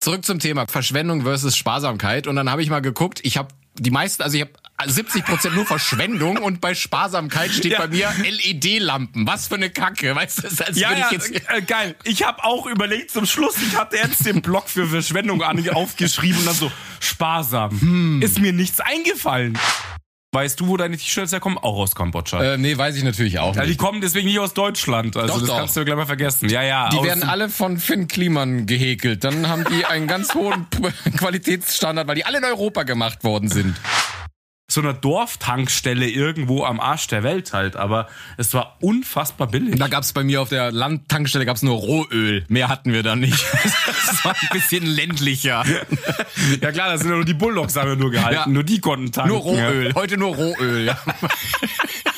Zurück zum Thema Verschwendung versus Sparsamkeit. Und dann habe ich mal geguckt, ich habe die meisten, also ich habe 70 Prozent nur Verschwendung und bei Sparsamkeit steht Ja. bei mir LED-Lampen. Was für eine Kacke, weißt du? Das Ja, ja, ich jetzt äh, geil. Ich habe auch überlegt zum Schluss, ich hatte jetzt den Block für Verschwendung aufgeschrieben und dann so, sparsam. Ist mir nichts eingefallen. Weißt du, wo deine T-Shirts herkommen? Auch aus Kambodscha. äh, nee, weiß ich natürlich auch ja, die nicht. kommen deswegen nicht aus Deutschland. Also Doch, das doch. kannst du gleich mal vergessen. Ja, ja. Die werden alle von Finn Kliman gehäkelt. Dann haben die einen ganz hohen Qualitätsstandard, weil die alle in Europa gemacht worden sind. So einer Dorftankstelle irgendwo am Arsch der Welt halt. Aber es war unfassbar billig. Da gab's bei mir auf der Landtankstelle gab's nur Rohöl. Mehr hatten wir da nicht. Das war ein bisschen ländlicher. Ja klar, da sind ja nur die Bulldogs haben wir nur gehalten. Ja. Nur die konnten tanken. Nur Rohöl. Heute nur Rohöl. Ja.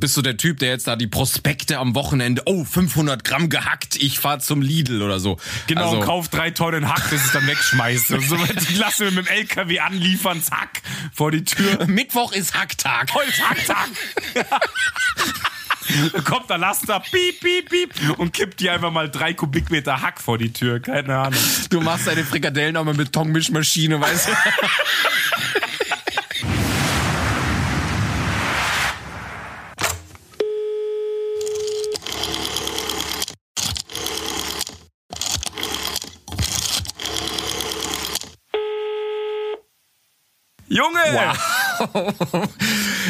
Bist du der Typ, der jetzt da die Prospekte am Wochenende, oh, 500 Gramm gehackt, ich fahr zum Lidl oder so. Genau, Also, und kauf drei Tonnen Hack, das ich dann wegschmeiße. Und so, die lassen wir mit dem LKW anliefern, zack, vor die Tür. Mittwoch ist Hacktag. Heute ist Hacktag. Kommt der Laster, piep, piep, piep, und kippt dir einfach mal drei Kubikmeter Hack vor die Tür. Keine Ahnung. Du machst deine Frikadellen auch mal mit Betonmischmaschine, weißt du? Junge!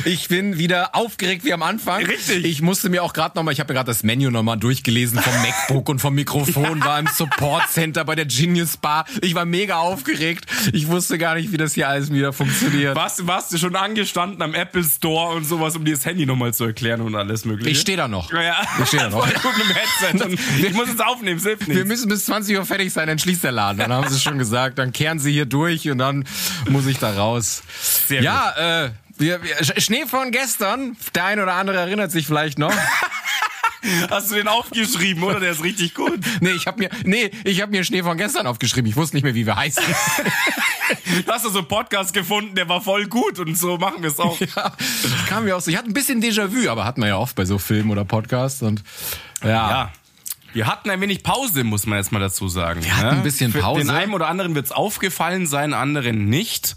Ich bin wieder aufgeregt wie am Anfang. Richtig. Ich musste mir auch gerade nochmal, ich habe mir gerade das Menü nochmal durchgelesen vom MacBook und vom Mikrofon, war im Support Center bei der Genius Bar. Ich war mega aufgeregt. Ich wusste gar nicht, wie das hier alles wieder funktioniert. Warst, warst du schon angestanden am Apple Store und sowas, um dir das Handy nochmal zu erklären und alles mögliche? Ich stehe da noch. Ja, ja. Ich stehe da noch. Ich muss jetzt aufnehmen, es Wir müssen bis 20 Uhr fertig sein, dann schließt der Laden. Dann haben sie schon gesagt, dann kehren sie hier durch und dann muss ich da raus. Sehr ja, äh, wir, wir, Sch- Schnee von gestern. Der ein oder andere erinnert sich vielleicht noch. Hast du den aufgeschrieben, oder? Der ist richtig gut. Nee, ich habe mir nee, ich habe mir Schnee von gestern aufgeschrieben. Ich wusste nicht mehr, wie wir heißen. Du hast du so einen Podcast gefunden, der war voll gut und so machen wir es auch. Ja, kam mir auch so. Ich hatte ein bisschen Déjà-vu, aber hat man ja oft bei so Filmen oder Podcasts und ja. Ja. Wir hatten ein wenig Pause, muss man jetzt mal dazu sagen. Wir hatten ein bisschen Für Pause. Den einen oder anderen wird's aufgefallen sein, anderen nicht.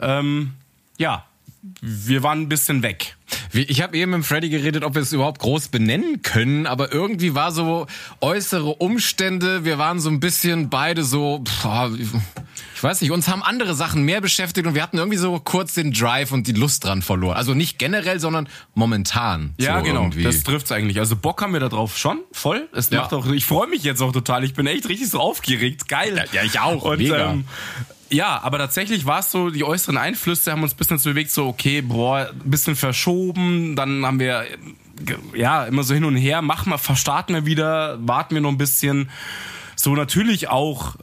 Ähm, ja, wir waren ein bisschen weg. Ich habe eben mit Freddy geredet, ob wir es überhaupt groß benennen können, aber irgendwie war so äußere Umstände, wir waren so ein bisschen beide so, pff, ich weiß nicht, uns haben andere Sachen mehr beschäftigt und wir hatten irgendwie so kurz den Drive und die Lust dran verloren. Also nicht generell, sondern momentan. Ja, so genau. Irgendwie. Das trifft's eigentlich. Also Bock haben wir da drauf schon, voll. Es Ja. macht auch, ich freue mich jetzt auch total. Ich bin echt richtig so aufgeregt. Geil. Ja, ich auch. Und, Mega. Ähm, ja, aber tatsächlich war es so, die äußeren Einflüsse haben uns ein bisschen dazu bewegt, so, okay, boah, ein bisschen verschoben, dann haben wir, äh, ja, immer so hin und her, machen wir, verstarten wir wieder, warten wir noch ein bisschen. So natürlich auch,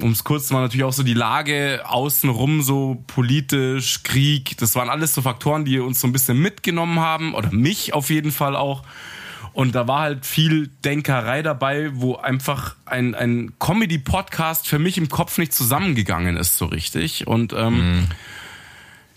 um es kurz zu machen, natürlich auch so die Lage außenrum, so politisch, Krieg, das waren alles so Faktoren, die uns so ein bisschen mitgenommen haben, oder mich auf jeden Fall auch. Und da war halt viel Denkerei dabei, wo einfach ein, ein Comedy-Podcast für mich im Kopf nicht zusammengegangen ist so richtig. Und ähm,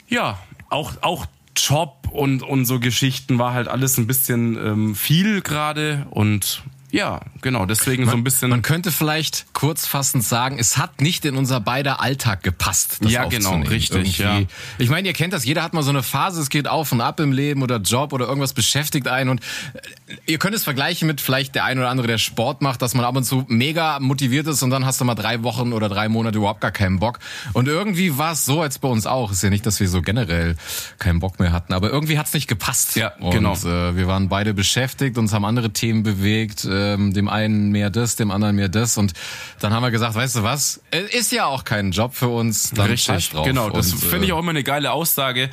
ja, auch, auch Job und, und so Geschichten war halt alles ein bisschen ähm, viel gerade. Und ja, genau, deswegen so ein bisschen. Man könnte vielleicht kurzfassend sagen, es hat nicht in unser beider Alltag gepasst. Das Ja, genau, richtig, Irgendwie. ja. Ich meine, ihr kennt das, jeder hat mal so eine Phase, es geht auf und ab im Leben oder Job oder irgendwas beschäftigt einen und äh, ihr könnt es vergleichen mit vielleicht der ein oder andere, der Sport macht, dass man ab und zu mega motiviert ist und dann hast du mal drei Wochen oder drei Monate überhaupt gar keinen Bock. Und irgendwie war es so, als bei uns auch. Ist ja nicht, dass wir so generell keinen Bock mehr hatten, aber irgendwie hat es nicht gepasst. Ja, und, genau. Äh, wir waren beide beschäftigt, uns haben andere Themen bewegt, ähm, dem einen mehr das, dem anderen mehr das und dann haben wir gesagt, weißt du was, es ist ja auch kein Job für uns, dann Richtig, drauf. genau. Das finde ich äh, auch immer eine geile Aussage.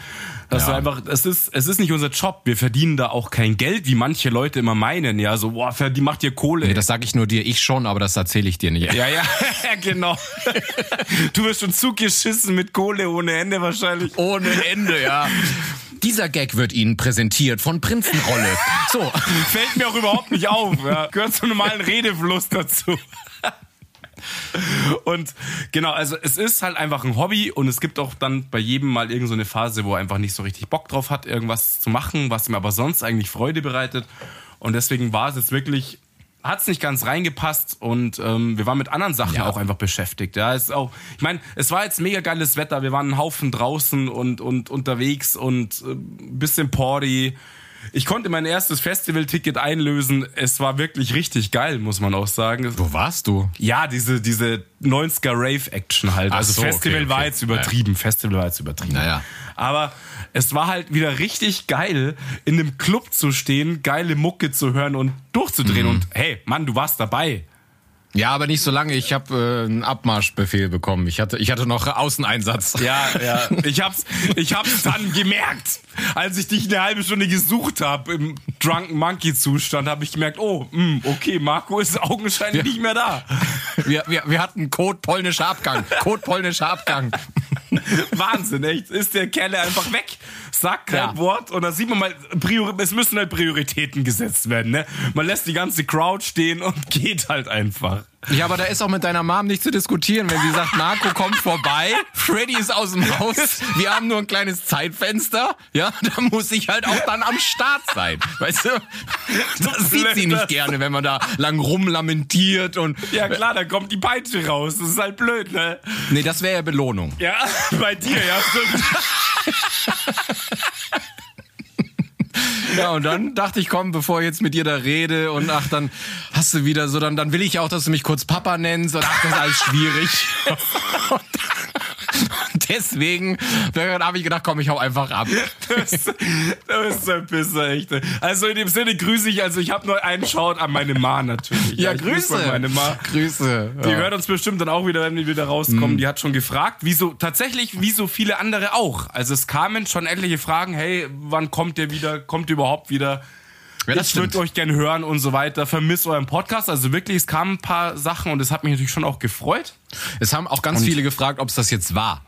Dass Ja. einfach, es ist, es ist nicht unser Job. Wir verdienen da auch kein Geld, wie manche Leute immer meinen. Ja, so, boah, die macht ihr Kohle. Nee, das sage ich nur dir, ich schon, aber das erzähle ich dir nicht. ja, ja, genau. Du wirst schon zugeschissen mit Kohle ohne Ende wahrscheinlich. Ohne Ende, ja. Dieser Gag wird Ihnen präsentiert von Prinzenrolle. So, Fällt mir auch überhaupt nicht auf. Ja. Gehört zum normalen Redefluss dazu. Und genau, also es ist halt einfach ein Hobby und es gibt auch dann bei jedem mal irgend so eine Phase, wo er einfach nicht so richtig Bock drauf hat, irgendwas zu machen, was ihm aber sonst eigentlich Freude bereitet. Und deswegen war es jetzt wirklich, hat's nicht ganz reingepasst und ähm, wir waren mit anderen Sachen Ja. auch einfach beschäftigt. Ja, ist auch, ich meine, es war jetzt mega geiles Wetter, wir waren einen Haufen draußen und, und unterwegs und äh, bisschen Party. Ich konnte mein erstes Festival-Ticket einlösen. Es war wirklich richtig geil, muss man auch sagen. Wo warst du? Ja, diese, diese 90er Rave-Action halt. Also so, okay, Festival war okay. jetzt übertrieben. Festival war jetzt übertrieben. Naja. Aber es war halt wieder richtig geil, in einem Club zu stehen, geile Mucke zu hören und durchzudrehen. Mhm. Und hey, Mann, du warst dabei. Ja, aber nicht so lange. Ich habe äh, einen Abmarschbefehl bekommen. Ich hatte, ich hatte noch Außeneinsatz. Ja, ja. Ich hab's, ich hab's dann gemerkt. Als ich dich eine halbe Stunde gesucht habe im Drunken Monkey Zustand, habe ich gemerkt, oh, mh, okay, Marco ist augenscheinlich nicht mehr da. Wir, wir, wir hatten Code polnischer Abgang. Code polnischer Abgang. Wahnsinn, echt. Ist der Kerl einfach weg. Sagt kein Ja. Wort und da sieht man mal, es müssen halt Prioritäten gesetzt werden, ne? Man lässt die ganze Crowd stehen und geht halt einfach. Ja, aber da ist auch mit deiner Mom nicht zu diskutieren, wenn sie sagt, Marco kommt vorbei, Freddy ist aus dem Haus, wir haben nur ein kleines Zeitfenster, ja, da muss ich halt auch dann am Start sein. Weißt du? Das sieht sie nicht gerne, wenn man da lang rumlamentiert und. Ja klar, da kommt die Peitsche raus. Das ist halt blöd, ne? Nee, das wäre ja Belohnung. Ja, bei dir, ja. Ja, und dann dachte ich, komm, bevor ich jetzt mit dir da rede und ach, dann hast du wieder so, dann, dann will ich auch, dass du mich kurz Papa nennst und ach, das ist alles schwierig. deswegen habe ich gedacht, komm, ich hau einfach ab. Das, das ist ein Pisser, echt. Also in dem Sinne grüße ich, also ich habe nur einen Shout an meine Ma natürlich. Ja, ich grüße Grüße. Meine Ma. Grüße. Die Ja. hört uns bestimmt dann auch wieder, wenn wir wieder rauskommen. Die hat schon gefragt, wieso, tatsächlich, wie so viele andere auch. Also es kamen schon etliche Fragen, hey, wann kommt ihr wieder, kommt ihr überhaupt wieder? Ja, das ich würde euch gern hören und so weiter. Vermisst euren Podcast. Also wirklich, es kamen ein paar Sachen und es hat mich natürlich schon auch gefreut. Es haben auch ganz viele gefragt, ob es das jetzt war.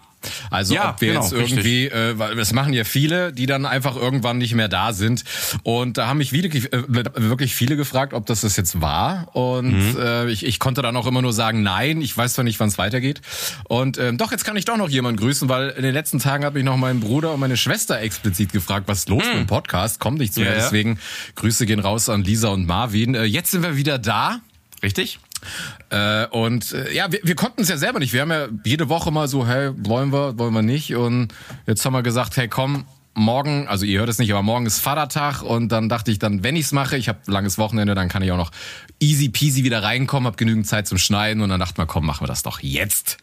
Also Ja, ob wir genau, jetzt irgendwie, äh, weil das machen ja viele, die dann einfach irgendwann nicht mehr da sind. Und da haben mich wirklich, äh, wirklich viele gefragt, ob das das jetzt war. Und äh, ich, ich konnte dann auch immer nur sagen, nein, ich weiß zwar nicht, wann es weitergeht. Und ähm, doch, jetzt kann ich doch noch jemanden grüßen, weil in den letzten Tagen habe ich noch meinen Bruder und meine Schwester explizit gefragt, was ist los mit dem Podcast? Kommt nicht zu mehr. Ja, ja. Deswegen Grüße gehen raus an Lisa und Marvin. Äh, jetzt sind wir wieder da. Richtig? Äh, und äh, ja, wir, wir konnten es ja selber nicht. Wir haben ja jede Woche mal so, hey, wollen wir, wollen wir nicht? Und jetzt haben wir gesagt, hey, komm, morgen, also ihr hört es nicht, aber morgen ist Vatertag und dann dachte ich dann, wenn ich's mache, ich habe langes Wochenende, dann kann ich auch noch easy peasy wieder reinkommen, habe genügend Zeit zum Schneiden und dann dachte man, komm, machen wir das doch jetzt.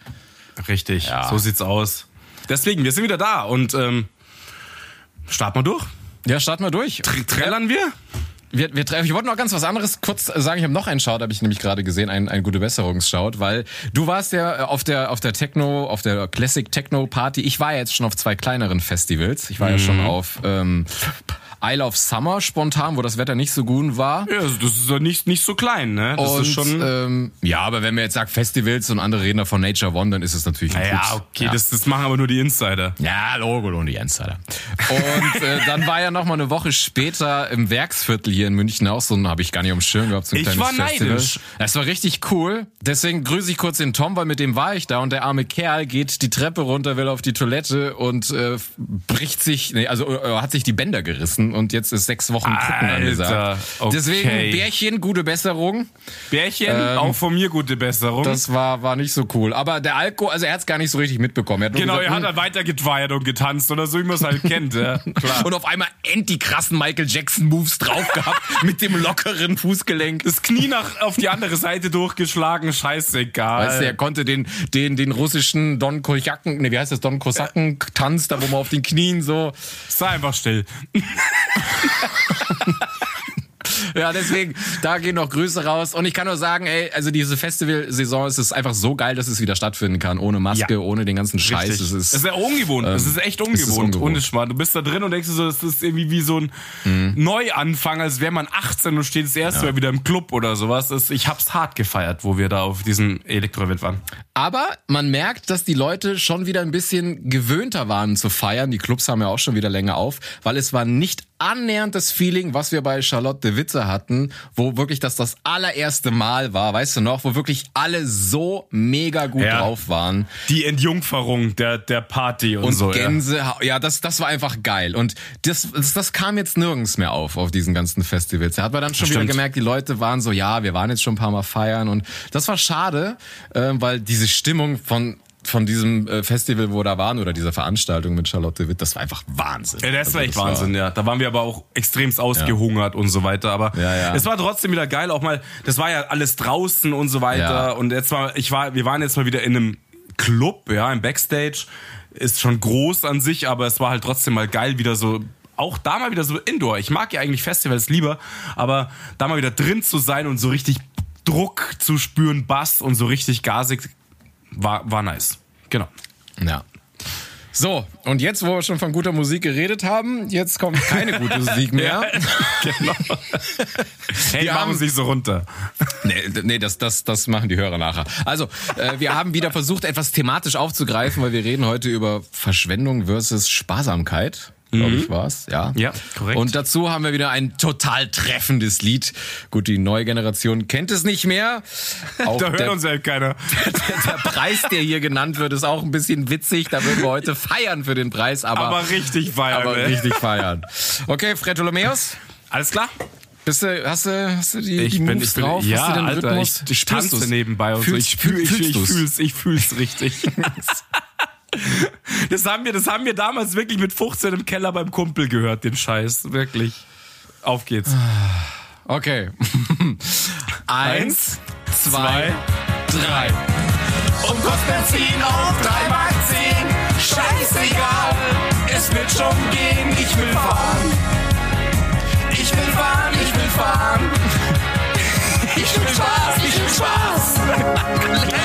Richtig. Ja. So sieht's aus. Deswegen, wir sind wieder da und ähm, starten wir durch. Ja, starten wir durch. Trällern wir? Wir, wir, ich wollte noch ganz was anderes kurz sagen. Ich habe noch einen Shout, habe ich nämlich gerade gesehen, einen, einen gute Besserungsshout, weil du warst ja auf der auf der Techno, auf der Classic Techno Party. Ich war ja jetzt schon auf zwei kleineren Festivals. Ich war ja schon auf ähm, Isle of Summer spontan, wo das Wetter nicht so gut war. Ja, also das ist ja nicht, nicht so klein, ne? Das und, ist schon. ähm, ja, aber wenn man jetzt sagt Festivals und andere reden von Nature One, dann ist es natürlich ein ja, Putz. okay, Ja. Das, das machen aber nur die Insider. Ja, Logo und die Insider. Und äh, dann war ja noch mal eine Woche später im Werksviertel hier in München auch so ein, habe ich gar nicht am Schirm gehabt, so ein Ich kleines war Festival. neidisch. Das war richtig cool. Deswegen grüße ich kurz den Tom, weil mit dem war ich da und der arme Kerl geht die Treppe runter, will auf die Toilette und äh, bricht sich, nee, also äh, hat sich die Bänder gerissen und jetzt ist sechs Wochen Krücken Alter, angesagt. okay. Deswegen Bärchen, gute Besserung. Bärchen, Ähm, auch von mir gute Besserung. Das war war nicht so cool. Aber der Alko, also er hat es gar nicht so richtig mitbekommen. Er genau, gesagt, er hat dann weiter getweiert und getanzt oder so, wie man es halt kennt. Ja, klar. Und auf einmal end die krassen Michael Jackson Moves drauf gehabt mit dem lockeren Fußgelenk. das Knie nach auf die andere Seite durchgeschlagen, scheißegal. Weißt du, er konnte den, den, den russischen Don Kosaken, ne, wie heißt das, Don Kosaken Tanz, da wo man auf den Knien so. Sei einfach still. Ja, deswegen, da gehen noch Grüße raus. Und ich kann nur sagen, ey, also diese Festivalsaison, es ist einfach so geil, dass es wieder stattfinden kann. Ohne Maske, Ja. ohne den ganzen Scheiß. Richtig. Es ist, es ist ja ungewohnt. es ist echt es ist ungewohnt. ungewohnt. Ohne Schmarrn. Du bist da drin und denkst so, das ist irgendwie wie so ein Mhm. Neuanfang, als wäre man 18 und steht das erste Mal wieder im Club oder sowas. Das, ich hab's hart gefeiert, wo wir da auf diesem Elektroevent waren. Aber man merkt, dass die Leute schon wieder ein bisschen gewöhnter waren zu feiern. Die Clubs haben ja auch schon wieder länger auf, weil es war nicht annähernd das Feeling, was wir bei Charlotte de Witte hatten, wo wirklich das das allererste Mal war, weißt du noch, wo wirklich alle so mega gut Ja. drauf waren. Die Entjungferung der, der Party und, Und so. Ja. Gänse, ja, das, das war einfach geil. Und das, das, das kam jetzt nirgends mehr auf, auf diesen ganzen Festivals. Da hat man dann schon wieder gemerkt, die Leute waren so, ja, wir waren jetzt schon ein paar Mal feiern. Und das war schade, äh, weil diese Stimmung von von diesem äh, Festival, wo da waren, oder dieser Veranstaltung mit Charlotte Witt, das war einfach Wahnsinn. Ja, das Also war echt das Wahnsinn, ja. Da waren wir aber auch extremst ausgehungert und so weiter. Aber Ja, ja. es war trotzdem wieder geil, auch mal, das war ja alles draußen und so weiter. Ja. Und jetzt war, ich war, wir waren jetzt mal wieder in einem Club, ja, im Backstage. Ist schon groß an sich, aber es war halt trotzdem mal geil, wieder so auch da mal wieder so Indoor. Ich mag ja eigentlich Festivals lieber, aber da mal wieder drin zu sein und so richtig Druck zu spüren, Bass und so richtig gasig, war, war nice. Genau. Ja. So, und jetzt, wo wir schon von guter Musik geredet haben, jetzt kommt keine gute Musik mehr. genau. Hey, Wir machen nicht so runter. Nee, nee das, das, das machen die Hörer nachher. Also, äh, wir haben wieder versucht, etwas thematisch aufzugreifen, weil wir reden heute über Verschwendung versus Sparsamkeit. Glaube ich, war's, ja. Ja, korrekt. Und dazu haben wir wieder ein total treffendes Lied. Gut, die neue Generation kennt es nicht mehr. Auch Da hört der, uns ja keiner. der Preis, der hier genannt wird, ist auch ein bisschen witzig. Da würden wir heute feiern für den Preis, aber, Aber richtig feiern. aber ne? richtig feiern. Okay, Fretolomeus, Alles klar? bist du, hast du, hast du die, Ich die bin, Moves ich bin, drauf? ja, hast du den Alter, Rhythmus? ich, ich tanze nebenbei und Fühlst- so. Ich, fühl, ich, fühlst ich, du's? fühl's, ich fühl's richtig. das, haben wir, das haben wir damals wirklich mit 15 im Keller beim Kumpel gehört, den Scheiß. Wirklich. Auf geht's. Okay. Eins, zwei, drei. Und kostet Benzin auf 3 Mark 10. Scheißegal, es wird schon gehen. Ich will fahren. Ich will fahren, ich will fahren. Ich will Spaß, ich will Spaß.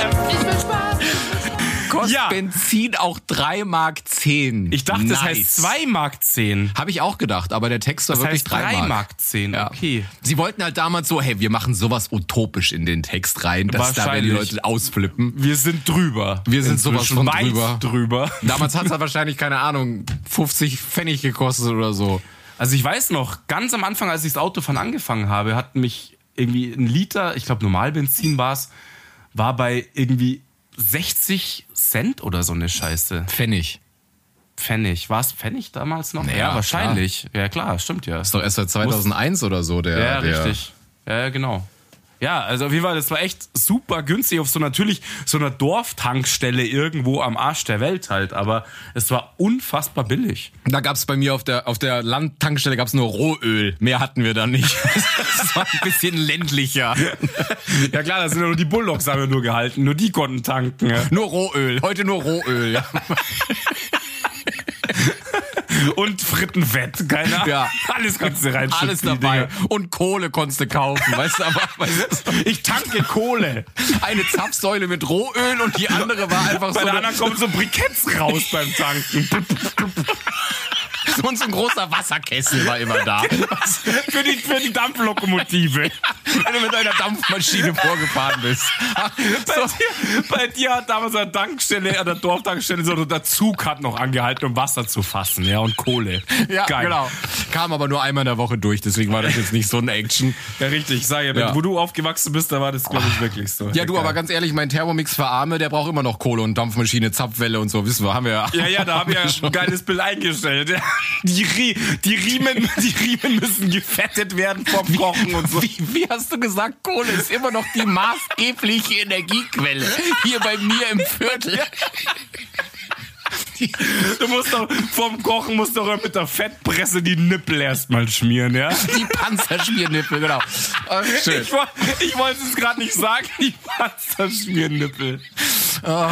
Kostet Ja. Benzin auch 3 Mark 10. Ich dachte, das heißt 2 Mark 10. Habe ich auch gedacht, aber der Text war Das wirklich heißt 3 3 Mark. Mark 10. Ja. Okay. Sie wollten halt damals so, hey, wir machen sowas utopisch in den Text rein, dass da die. Leute ausflippen. Wir sind drüber. Wir sind sowas von drüber. drüber. Damals hat es halt wahrscheinlich, keine Ahnung, 50 Pfennig gekostet oder so. Also ich weiß noch, ganz am Anfang, als ich das Autofahren angefangen habe, hat mich irgendwie ein Liter, ich glaube Normalbenzin war es, war bei irgendwie 60 Cent oder so eine Scheiße. Pfennig. Pfennig. War es Pfennig damals noch? Naja, ja, wahrscheinlich. Ja, klar, stimmt ja. Ist doch erst seit 2001 oder so der. Ja, der richtig. Ja, genau. Ja, also auf jeden Fall, das war echt super günstig auf so natürlich so einer Dorftankstelle irgendwo am Arsch der Welt halt, aber es war unfassbar billig. Da gab's bei mir auf der, auf der Landtankstelle gab's nur Rohöl. Mehr hatten wir da nicht. Das war ein bisschen ländlicher. Ja klar, da sind ja nur die Bulldogs haben wir nur gehalten, nur die konnten tanken. Nur Rohöl. Heute nur Rohöl. Und Frittenfett, keine Ahnung. Ja. Alles kannst du reinschütten. Alles dabei. Und Kohle konntest du kaufen. Weißt du, aber weißt du, Ich tanke Kohle. eine Zapfsäule mit Rohöl und die andere war einfach Bei so, der eine, anderen kommen so Briketts raus beim Tanken. Und so ein großer Wasserkessel war immer da. für, die, für die Dampflokomotive. Wenn du mit einer Dampfmaschine vorgefahren bist. Bei, dir, bei dir hat damals an der Tankstelle, an der Dorftankstelle, so der Zug hat noch angehalten, um Wasser zu fassen, ja, und Kohle. Ja, Geil. genau. Kam aber nur einmal in der Woche durch, deswegen war das jetzt nicht so ein Action. Ja, richtig. Ich sage ja, wenn, Ja. wo du aufgewachsen bist, da war das, glaube ich, wirklich so. Ja, du, aber ganz ehrlich, mein Thermomix für Arme, der braucht immer noch Kohle und Dampfmaschine, Zapfwelle und so, wissen wir, haben wir ja. Ja, ja, da haben wir ja ein geiles Bild eingestellt. Die, Rie die, Riemen, die Riemen müssen gefettet werden vom Kochen und so. Wie, wie hast du gesagt, Kohle ist immer noch die maßgebliche Energiequelle hier bei mir im Viertel. Du musst doch, vom Kochen musst du doch mit der Fettpresse die Nippel erstmal schmieren, ja? Die Panzerschmiernippel, genau. Ach, schön. Ich, ich wollte es gerade nicht sagen, die Panzerschmiernippel. Ah,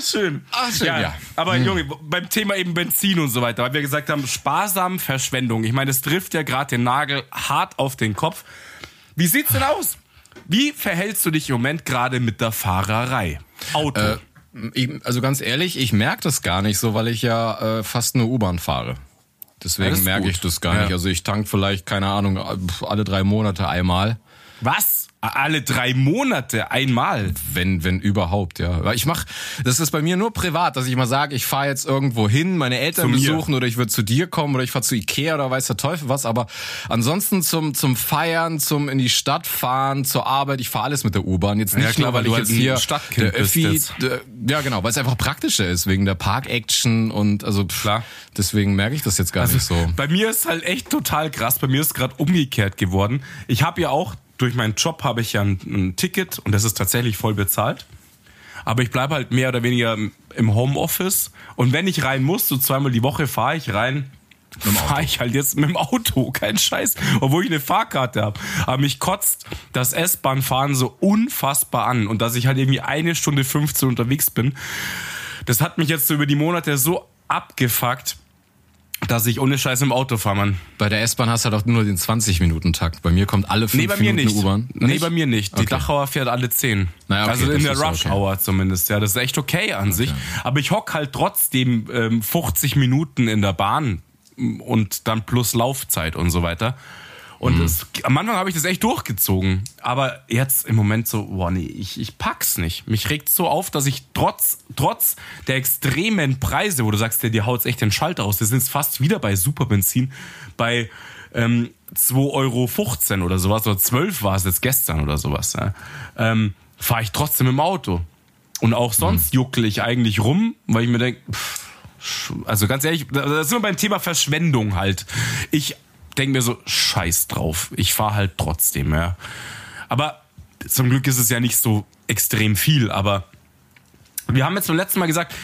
schön. Ah, schön, ja. Aber Junge, beim Thema eben Benzin und so weiter, weil wir gesagt haben, sparsam Verschwendung. Ich meine, das trifft ja gerade den Nagel hart auf den Kopf. Wie sieht's denn aus? Wie verhältst du dich im Moment gerade mit der Fahrerei? Auto. Äh, ich, also ganz ehrlich, ich merke das gar nicht so, weil ich ja äh, fast nur U-Bahn fahre. Ja, Deswegen ist merke ich das gar Ja. nicht. Also ich tank vielleicht, keine Ahnung, alle drei Monate einmal. Was? Alle drei Monate einmal. Wenn, wenn überhaupt, ja. Ich mach, das ist bei mir nur privat, dass ich mal sage, ich fahre jetzt irgendwo hin, meine Eltern besuchen oder ich würde zu dir kommen oder ich fahre zu Ikea oder weiß der Teufel was. Aber ansonsten zum, zum Feiern, zum in die Stadt fahren, zur Arbeit, ich fahre alles mit der U-Bahn. Jetzt nicht Ja, klar, nur, weil ich du jetzt halt ein hier Stadtkind der Öffi, jetzt. der, ja genau, weil es einfach praktischer ist, wegen der Park-Action und also pff, Klar. deswegen merke ich das jetzt gar nicht so. Bei mir ist halt echt total krass. Bei mir ist gerade umgekehrt geworden. Ich habe ja auch, durch meinen Job habe ich ja ein, ein Ticket und das ist tatsächlich voll bezahlt. Aber ich bleibe halt mehr oder weniger im- im Homeoffice. Und wenn ich rein muss, so zweimal die Woche fahre ich rein, fahre ich halt jetzt mit dem Auto. Kein Scheiß. Obwohl ich eine Fahrkarte habe. Aber mich kotzt das S-Bahn-Fahren so unfassbar an. Und dass ich halt irgendwie eine Stunde 15 unterwegs bin. Das hat mich jetzt so über die Monate so abgefuckt, dass ich ohne Scheiß im Auto fahre, Mann. Bei der S-Bahn hast du halt auch nur den 20-Minuten-Takt. Bei mir kommt alle fünf Nee, bei mir Minuten nicht. U-Bahn. Nee, bei mir nicht. Die Okay. Dachauer fährt alle 10. Naja, okay, also in der ist ja Rush okay. Zumindest. Ja, das ist echt okay an sich. Aber ich hock halt trotzdem ähm, 50 Minuten in der Bahn mm, und dann plus Laufzeit und so weiter. Und Mhm. es, am Anfang habe ich das echt durchgezogen. Aber jetzt im Moment so, boah, nee, ich, ich pack's nicht. Mich regt so auf, dass ich trotz, trotz der extremen Preise, wo du sagst, dir, dir haut's echt den Schalter aus, wir sind jetzt fast wieder bei Superbenzin, bei ähm, 2,15 Euro oder sowas, oder 12 war es jetzt gestern oder sowas, ja, ähm, fahre ich trotzdem im Auto. Und auch sonst juckel ich eigentlich rum, weil ich mir denke, also ganz ehrlich, da da sind wir beim Thema Verschwendung halt. Ich denke mir so, scheiß drauf. Ich fahre halt trotzdem, ja. Aber zum Glück ist es ja nicht so extrem viel, aber wir haben jetzt beim letzten Mal gesagt,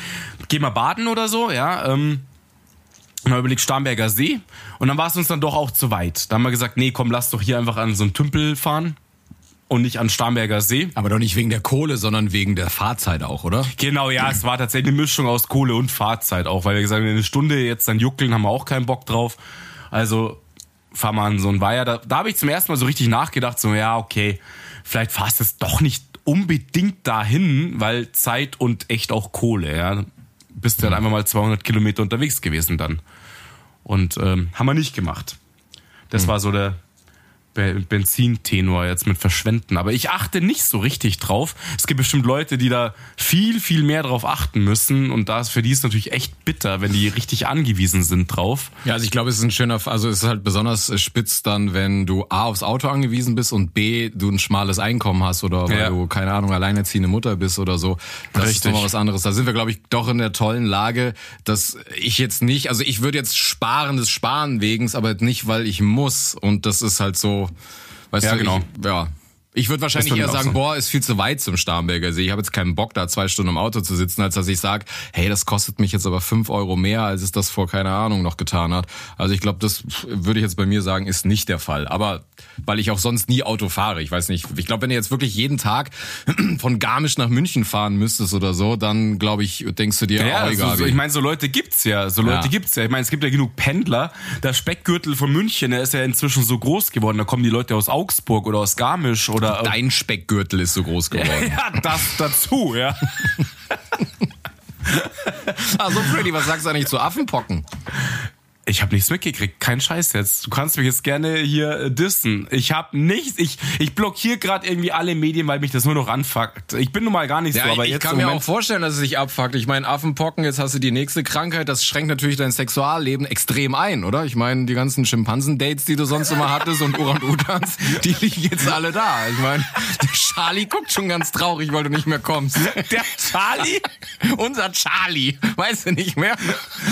geh mal baden oder so, ja. Ähm, und dann überlegt Starnberger See. Und dann war es uns dann doch auch zu weit. Da haben wir gesagt, nee, komm, lass doch hier einfach an so einen Tümpel fahren und nicht an Starnberger See. Aber doch nicht wegen der Kohle, sondern wegen der Fahrzeit auch, oder? Genau, ja, es war tatsächlich eine Mischung aus Kohle und Fahrzeit auch, weil wir gesagt haben, eine Stunde jetzt dann juckeln, haben wir auch keinen Bock drauf. Also fahr mal an so einen Weiher. Da, da habe ich zum ersten Mal so richtig nachgedacht, so ja, okay, vielleicht fahrst du es doch nicht unbedingt dahin, weil Zeit und echt auch Kohle, ja. Bist du dann einfach mal 200 Kilometer unterwegs gewesen dann. Und ähm, haben wir nicht gemacht. Das war so der Benzintenor jetzt mit Verschwenden. Aber ich achte nicht so richtig drauf. Es gibt bestimmt Leute, die da viel, viel mehr drauf achten müssen. Und da ist für die ist natürlich echt bitter, wenn die richtig angewiesen sind drauf. Ja, also ich glaube, es ist ein schöner, also es ist halt besonders äh, spitz dann, wenn du A aufs Auto angewiesen bist und B du ein schmales Einkommen hast oder weil Ja. du, keine Ahnung, alleinerziehende Mutter bist oder so. Das ist Richtig. nochmal was anderes. Da sind wir, glaube ich, doch in der tollen Lage, dass ich jetzt nicht, also ich würde jetzt sparen des Sparen wegens, aber nicht, weil ich muss. Und das ist halt so, weißt Ja, du, genau. ich, ja. Ich würde wahrscheinlich eher sagen, sagen. boah, ist viel zu weit zum Starnberger See. Ich habe jetzt keinen Bock, da zwei Stunden im Auto zu sitzen, als dass ich sage, hey, das kostet mich jetzt aber fünf Euro mehr, als es das vor, keine Ahnung, noch getan hat. Also ich glaube, das würde ich jetzt bei mir sagen, ist nicht der Fall. Aber weil ich auch sonst nie Auto fahre. Ich weiß nicht, ich glaube, wenn du jetzt wirklich jeden Tag von Garmisch nach München fahren müsstest oder so, dann glaube ich, denkst du dir, Ja, oh, so, egal. so, ich meine, so Leute gibt's ja. So Leute Ja. gibt's ja. Ich meine, es gibt ja genug Pendler. Der Speckgürtel von München, der ist ja inzwischen so groß geworden. Da kommen die Leute aus Augsburg oder aus Garmisch oder Dein Speckgürtel ist so groß geworden. ja, das dazu, ja. ah, so Freddy, was sagst du eigentlich zu Affenpocken? Ich habe nichts mitgekriegt, kein Scheiß jetzt. Du kannst mich jetzt gerne hier äh, dissen. Ich habe nichts, ich ich blockiere gerade irgendwie alle Medien, weil mich das nur noch anfuckt. Ich bin nun mal gar nicht Ja, so, aber ich jetzt kann mir Moment, auch vorstellen, dass es sich abfuckt. Ich meine, Affenpocken, jetzt hast du die nächste Krankheit, das schränkt natürlich dein Sexualleben extrem ein, oder? Ich meine, die ganzen Schimpansen-Dates, die du sonst immer hattest und Orang-Utans, die liegen jetzt alle da. Ich meine, der Charlie guckt schon ganz traurig, weil du nicht mehr kommst. der Charlie Unser Charlie, weißt du nicht mehr?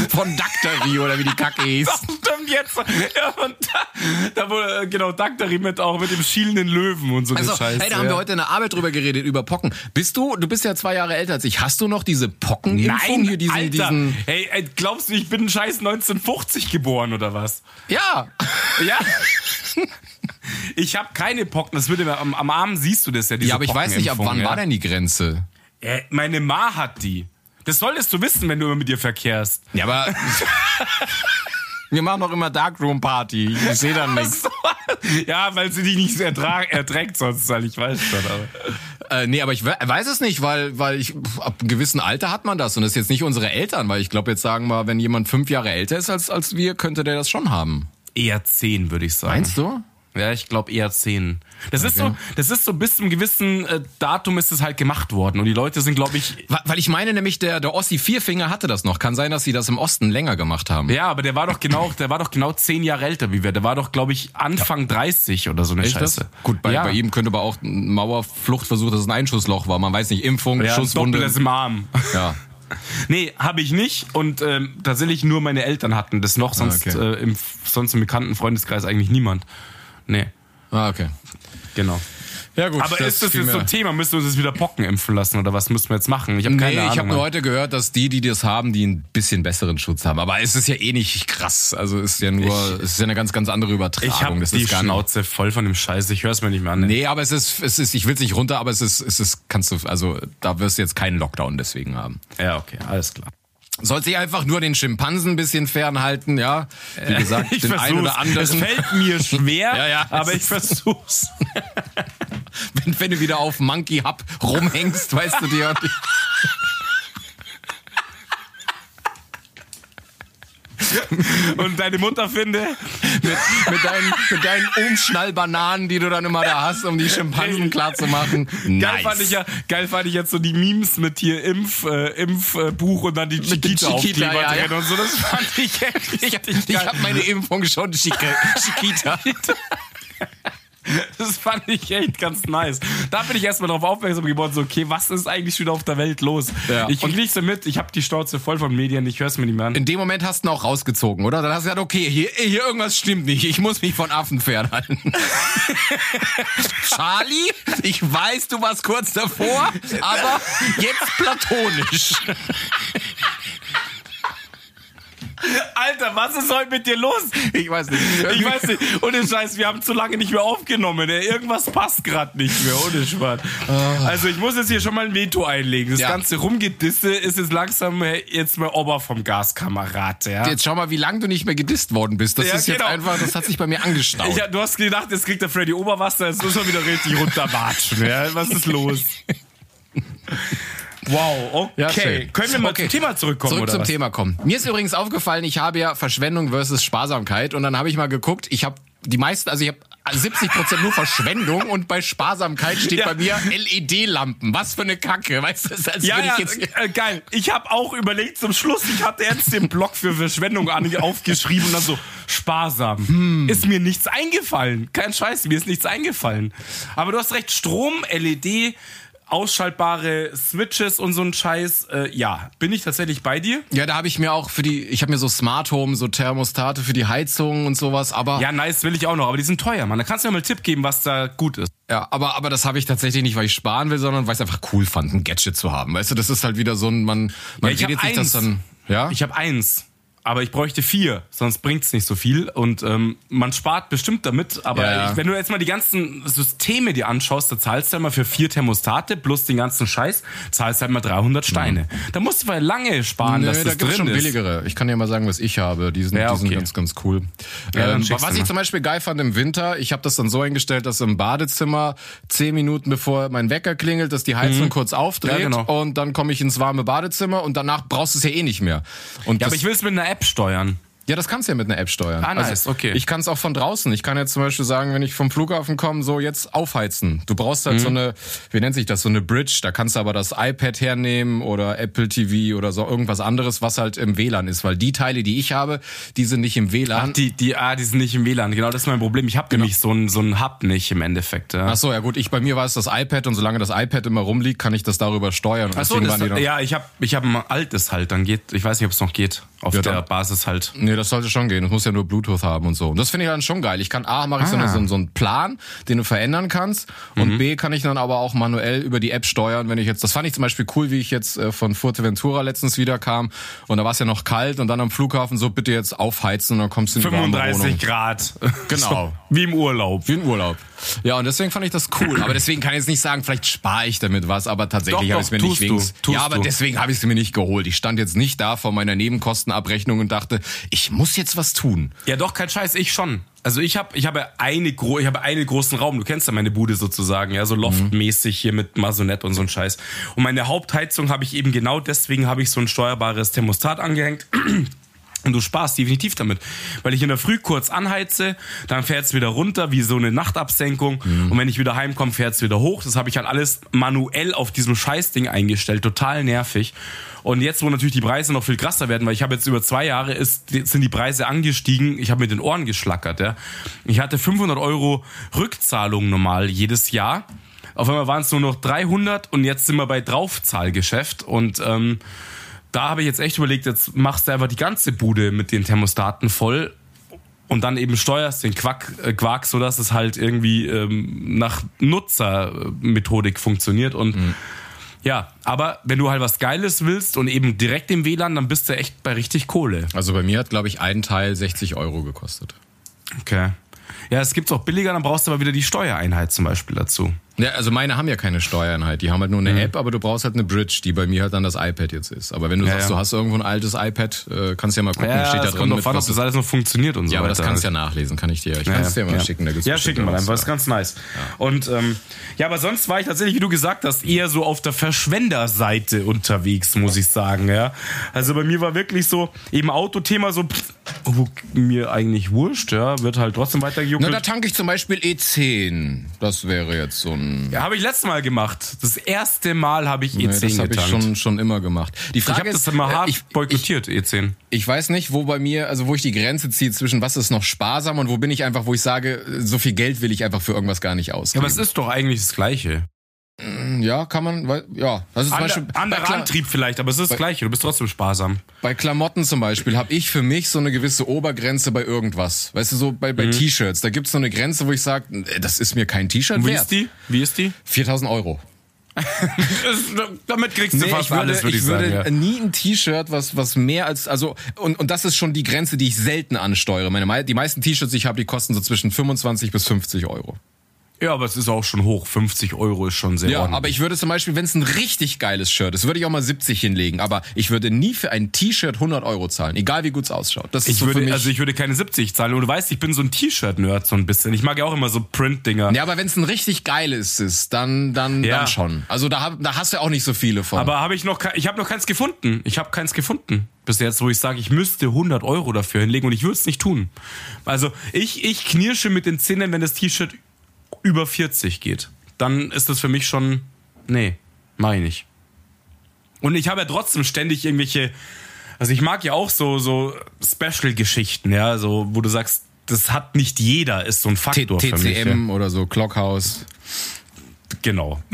Von Daktari oder wie die Kacke hieß. Das stimmt jetzt. Ja, und da, da wurde, äh, genau, Daktari mit auch mit dem schielenden Löwen und so Also, Scheiße. hey, da haben wir ja. heute in der Arbeit drüber geredet, über Pocken. Bist du, du bist ja zwei Jahre älter als ich, hast du noch diese Pockenimpfung Nein, hier, diesen, Alter. diesen, Hey, ey, glaubst du, ich bin scheiß 1950 geboren oder was? ja. Ja. Ich habe keine Pocken. Das würde am, am Arm siehst du das ja. Diese Ja, aber ich weiß nicht, ab wann Pockenimpfung, war ja. denn die Grenze? Äh, meine Ma hat die. Das solltest du wissen, wenn du immer mit ihr verkehrst. Ja, aber. Wir machen doch immer Darkroom Party. Ich sehe da nichts. Ja, weil sie dich nicht so ertra erträgt sonst, weil ich weiß schon. Aber. Äh, nee, aber ich we- weiß es nicht, weil, weil ich, ab einem gewissen Alter hat man das. Und das ist jetzt nicht unsere Eltern, weil ich glaube, jetzt sagen wir, wenn jemand fünf Jahre älter ist als, als wir, könnte der das schon haben. Eher zehn, würde ich sagen. Meinst du? Ja, ich glaube eher 10. Das ist so, das ist so bis zum gewissen äh, Datum ist es halt gemacht worden und die Leute sind, glaube ich, Weil ich meine nämlich, der, der Ossi Vierfinger hatte das noch. Kann sein, dass sie das im Osten länger gemacht haben. ja, aber der war doch genau, der war doch genau zehn Jahre älter wie wir. Der war doch, glaube ich, Anfang 30 oder so eine Echt das? Scheiße. Gut, bei, ja. bei ihm könnte aber auch ein Mauerfluchtversuch, dass es ein Einschussloch war. Man weiß nicht, Impfung, ja, Schusswunde. Doppeltes im Arm. Ja. Nee, habe ich nicht und ähm, tatsächlich nur meine Eltern hatten das noch, sonst, okay. äh, im, sonst im bekannten Freundeskreis eigentlich niemand. Nee, Ah, okay. genau. Ja gut. Aber ist das jetzt so ein Thema? Müssen wir uns jetzt wieder Pocken impfen lassen oder was müssen wir jetzt machen? Ich habe keine Nee, Ahnung. ich habe nur heute gehört, dass die, die das haben, die ein bisschen besseren Schutz haben. Aber es ist ja eh nicht krass. Also es ist ja nur, es ist ja eine ganz, ganz andere Übertragung. ich habe das die Schnauze voll von dem Scheiß. Ich höre es mir nicht mehr an. Nee, aber es ist, es ist, ich will es nicht runter, aber es ist, es ist, kannst du, also da wirst du jetzt keinen Lockdown deswegen haben. Ja, okay, alles klar. Soll sich einfach nur den Schimpansen ein bisschen fernhalten, ja. Wie gesagt, Ich den einen oder versuch's. Es anderen. fällt mir schwer, Ja, ja, aber ich versuch's. Wenn, wenn du wieder auf Monkey Hub rumhängst, weißt du dir. Und deine Mutter finde, mit, mit, deinen, mit deinen Umschnallbananen, die du dann immer da hast, um die Schimpansen klar zu machen. geil fand ich ja, geil fand ich jetzt so die Memes mit hier Impf, äh, Impfbuch und dann die Chiquita Chiquita, Aufkleber ja, ja. drin und so. Das fand ich echt Ich, richtig ich geil. habe meine Impfung schon, Chiquita. Das fand ich echt ganz nice. Da bin ich erstmal darauf aufmerksam geworden, so, okay, was ist eigentlich wieder auf der Welt los? Ja. Ich krieg so mit, ich habe die Schnauze voll von Medien, ich höre es mir nicht mehr an. In dem Moment hast du ihn auch rausgezogen, oder? Dann hast du gesagt, okay, hier, hier irgendwas stimmt nicht. Ich muss mich von Affen fernhalten. Charlie, ich weiß, du warst kurz davor, aber jetzt platonisch. Alter, was ist heute mit dir los? Ich weiß nicht. Ich weiß nicht. Ohne Scheiß, wir haben zu lange nicht mehr aufgenommen. Irgendwas passt gerade nicht mehr, ohne Spaß. Also ich muss jetzt hier schon mal ein Veto einlegen. Das Ja. ganze Rumgedisse ist jetzt langsam äh, jetzt mal Ober vom Gaskamerad. Ja? Jetzt schau mal, wie lange du nicht mehr gedisst worden bist. Das Ja, ist jetzt genau. einfach, das hat sich bei mir angestaut. Hab- du hast gedacht, jetzt kriegt der Freddy Oberwasser, jetzt muss er wieder richtig runterwatschen. Ja? Was ist los? Wow, okay. Ja. Können wir mal Okay. zum Thema zurückkommen, Zurück oder zum was? Thema kommen. Mir ist übrigens aufgefallen, ich habe ja Verschwendung versus Sparsamkeit und dann habe ich mal geguckt, ich habe die meisten, also ich habe 70 Prozent nur Verschwendung und bei Sparsamkeit steht Ja. bei mir LED-Lampen. Was für eine Kacke, weißt du? Das als Ja, ich jetzt äh, geil. Ich habe auch überlegt zum Schluss, ich hatte jetzt den Block für Verschwendung aufgeschrieben und dann so, sparsam. Hm. Ist mir nichts eingefallen. Kein Scheiß, mir ist nichts eingefallen. Aber du hast recht, Strom, LED, ausschaltbare Switches und so ein Scheiß. Äh, ja, bin ich tatsächlich bei dir? Ja, da habe ich mir auch für die, ich habe mir so Smart Home, so Thermostate für die Heizung und sowas, aber Ja, nice, will ich auch noch, aber die sind teuer, Mann. Da kannst du mir mal einen Tipp geben, was da gut ist. Ja, aber, aber das habe ich tatsächlich nicht, weil ich sparen will, sondern weil ich es einfach cool fand, ein Gadget zu haben. Weißt du, das ist halt wieder so ein, man, man Ja, redet sich das dann, ja? Ich habe eins. Aber ich bräuchte vier, sonst bringt's nicht so viel. Und ähm, man spart bestimmt damit. Aber Ja. Ich, wenn du jetzt mal die ganzen Systeme dir anschaust, da zahlst du ja mal für vier Thermostate plus den ganzen Scheiß, zahlst halt mal 300 Steine. Da musst du mal lange sparen, Nö, dass da das gibt's drin schon ist. billigere. Ich kann dir mal sagen, was ich habe. Die sind, Ja, die sind okay. ganz, ganz cool. Ja, ähm, was du ich zum Beispiel geil fand im Winter, ich habe das dann so eingestellt, dass im Badezimmer zehn Minuten bevor mein Wecker klingelt, dass die Heizung kurz aufdreht Mhm. Genau. und dann komme ich ins warme Badezimmer und danach brauchst du es ja eh nicht mehr. Und Ja, aber ich will es mit einer App steuern. Ja, das kannst du ja mit einer App steuern. Ah, nice, okay. Ich kann es auch von draußen. Ich kann jetzt zum Beispiel sagen, wenn ich vom Flughafen komme, so jetzt aufheizen. Du brauchst halt so Mhm. eine, wie nennt sich das, so eine Bridge. Da kannst du aber das iPad hernehmen oder Apple TV oder so irgendwas anderes, was halt im WLAN ist. Weil die Teile, die ich habe, die sind nicht im WLAN. Die, die, ah, die sind nicht im WLAN. Genau, das ist mein Problem. Ich habe nämlich so einen so einen Hub nicht im Endeffekt. Ja. Ach so, ja gut, ich bei mir war es das iPad und solange das iPad immer rumliegt, kann ich das darüber steuern. Ach so, das, ja, ich habe ich hab ein altes halt. Dann geht, ich weiß nicht, ob es noch geht. Auf Ja, der dann- Basis halt. Nee, das sollte schon gehen. Das muss ja nur Bluetooth haben und so. Und das finde ich dann schon geil. Ich kann A, mache ich so, eine, so, einen Plan, den du verändern kannst. Und B, kann ich dann aber auch manuell über die App steuern, wenn ich jetzt, das fand ich zum Beispiel cool, wie ich jetzt äh, von Fuerteventura letztens wieder kam. Und da war es ja noch kalt und dann am Flughafen so bitte jetzt aufheizen und dann kommst du in die warme 35 Wohnung. Grad. Genau. So, wie im Urlaub. Wie ein Urlaub. Ja, und deswegen fand ich das cool. Aber deswegen kann ich jetzt nicht sagen, vielleicht spare ich damit was, aber tatsächlich habe ich es mir nicht wegen. Ja, aber du. deswegen habe ich es mir nicht geholt. Ich stand jetzt nicht da vor meiner Nebenkostenabrechnung und dachte, ich muss jetzt was tun. Ja, doch, kein Scheiß, ich schon. Also ich habe ich habe eine gro ich habe einen großen Raum. Du kennst ja meine Bude sozusagen, ja, so loftmäßig hier mit Masonette und so ein Scheiß. Und meine Hauptheizung habe ich eben genau deswegen habe ich so ein steuerbares Thermostat angehängt. Und du sparst definitiv damit. Weil ich in der Früh kurz anheize, dann fährt es wieder runter, wie so eine Nachtabsenkung. Mhm. Und wenn ich wieder heimkomme, fährt es wieder hoch. Das habe ich halt alles manuell auf diesem Scheißding eingestellt. Total nervig. Und jetzt, wo natürlich die Preise noch viel krasser werden, weil ich habe jetzt über zwei Jahre ist, sind die Preise angestiegen. Ich habe mit den Ohren geschlackert. Ja. Ich hatte 500 Euro Rückzahlung normal jedes Jahr. Auf einmal waren es nur noch 300 und jetzt sind wir bei Draufzahlgeschäft. Und ähm, da habe ich jetzt echt überlegt, jetzt machst du einfach die ganze Bude mit den Thermostaten voll und dann eben steuerst den Quack, äh, Quark, so dass es halt irgendwie ähm, nach Nutzermethodik funktioniert und mhm. Ja, aber wenn du halt was Geiles willst und eben direkt im WLAN, dann bist du echt bei richtig Kohle. Also bei mir hat, glaube ich, ein Teil 60 Euro gekostet. Okay. Ja, es gibt's auch billiger, dann brauchst du aber wieder die Steuereinheit zum Beispiel dazu. Ja, also meine haben ja keine Steuereinheit. Die haben halt nur eine mhm. App, aber du brauchst halt eine Bridge, die bei mir halt dann das iPad jetzt ist. Aber wenn du ja, sagst, ja. du hast irgendwo ein altes iPad, äh, kannst du ja mal gucken, ja, steht da drin. Mit, an, ob das alles noch funktioniert und so. Ja, aber das kannst du ja nachlesen, kann ich dir. Ich kann es dir mal schicken. Da gibt's ja, schicken mal einfach, das ist ganz nice. Und ähm, ja, aber sonst war ich tatsächlich, wie du gesagt hast, eher so auf der Verschwenderseite unterwegs, muss ich sagen. Ja, also bei mir war wirklich so eben Autothema so. Pff, wo mir eigentlich wurscht, ja, wird halt trotzdem weitergejuckt. Na, da tanke ich zum Beispiel E10. Das wäre jetzt so ein. Ja, habe ich letztes Mal gemacht. Das erste Mal habe ich E10 nee, das getankt. Das habe ich schon, schon immer gemacht. Die Frage ich habe das immer hart ich, boykottiert, ich, E10. Ich weiß nicht, wo bei mir, also wo ich die Grenze ziehe zwischen was ist noch sparsam und wo bin ich einfach, wo ich sage, so viel Geld will ich einfach für irgendwas gar nicht ausgeben. Ja, aber es ist doch eigentlich das Gleiche. Mm, ja, kann man, ja. Das ist Ander, zum Beispiel anderer Antrieb vielleicht, aber es ist das Gleiche. Du bist trotzdem sparsam. Bei Klamotten zum Beispiel habe ich für mich so eine gewisse Obergrenze bei irgendwas. Weißt du, so bei, bei mhm. T-Shirts. Da gibt's so eine Grenze, wo ich sage, das ist mir kein T-Shirt wert. Wie ist die? Wie ist die? 4000 Euro. damit kriegst du nee, fast würde, alles, würde ich, ich sagen. Ich würde ja. nie ein T-Shirt, was, was mehr als, also, und, und das ist schon die Grenze, die ich selten ansteuere. Meine, die meisten T-Shirts, die ich habe, die kosten so zwischen 25 bis 50 Euro. Ja, aber es ist auch schon hoch. 50 Euro ist schon sehr Ja, ordentlich. aber ich würde zum Beispiel, wenn es ein richtig geiles Shirt ist, würde ich auch mal 70 hinlegen. Aber ich würde nie für ein T-Shirt 100 Euro zahlen, egal wie gut es ausschaut. Das ist ich so würde, also ich würde keine 70 zahlen. Und du weißt, ich bin so ein T-Shirt-Nerd so ein bisschen. Ich mag ja auch immer so Print-Dinger. Ja, aber wenn es ein richtig geiles ist, dann, dann, ja. dann schon. Also da, da hast du auch nicht so viele von. Aber habe ich noch, ich habe noch keins gefunden. Ich habe keins gefunden bis jetzt, wo ich sage, ich müsste 100 Euro dafür hinlegen und ich würde es nicht tun. Also ich, ich knirsche mit den Zähnen, wenn das T-Shirt über 40 geht, dann ist das für mich schon, nee, mach ich nicht. Und ich habe ja trotzdem ständig irgendwelche, also ich mag ja auch so, so Special-Geschichten, ja, so, wo du sagst, das hat nicht jeder, ist so ein Faktor T TCM für mich. TCM ja. oder so, Clockhouse. Genau.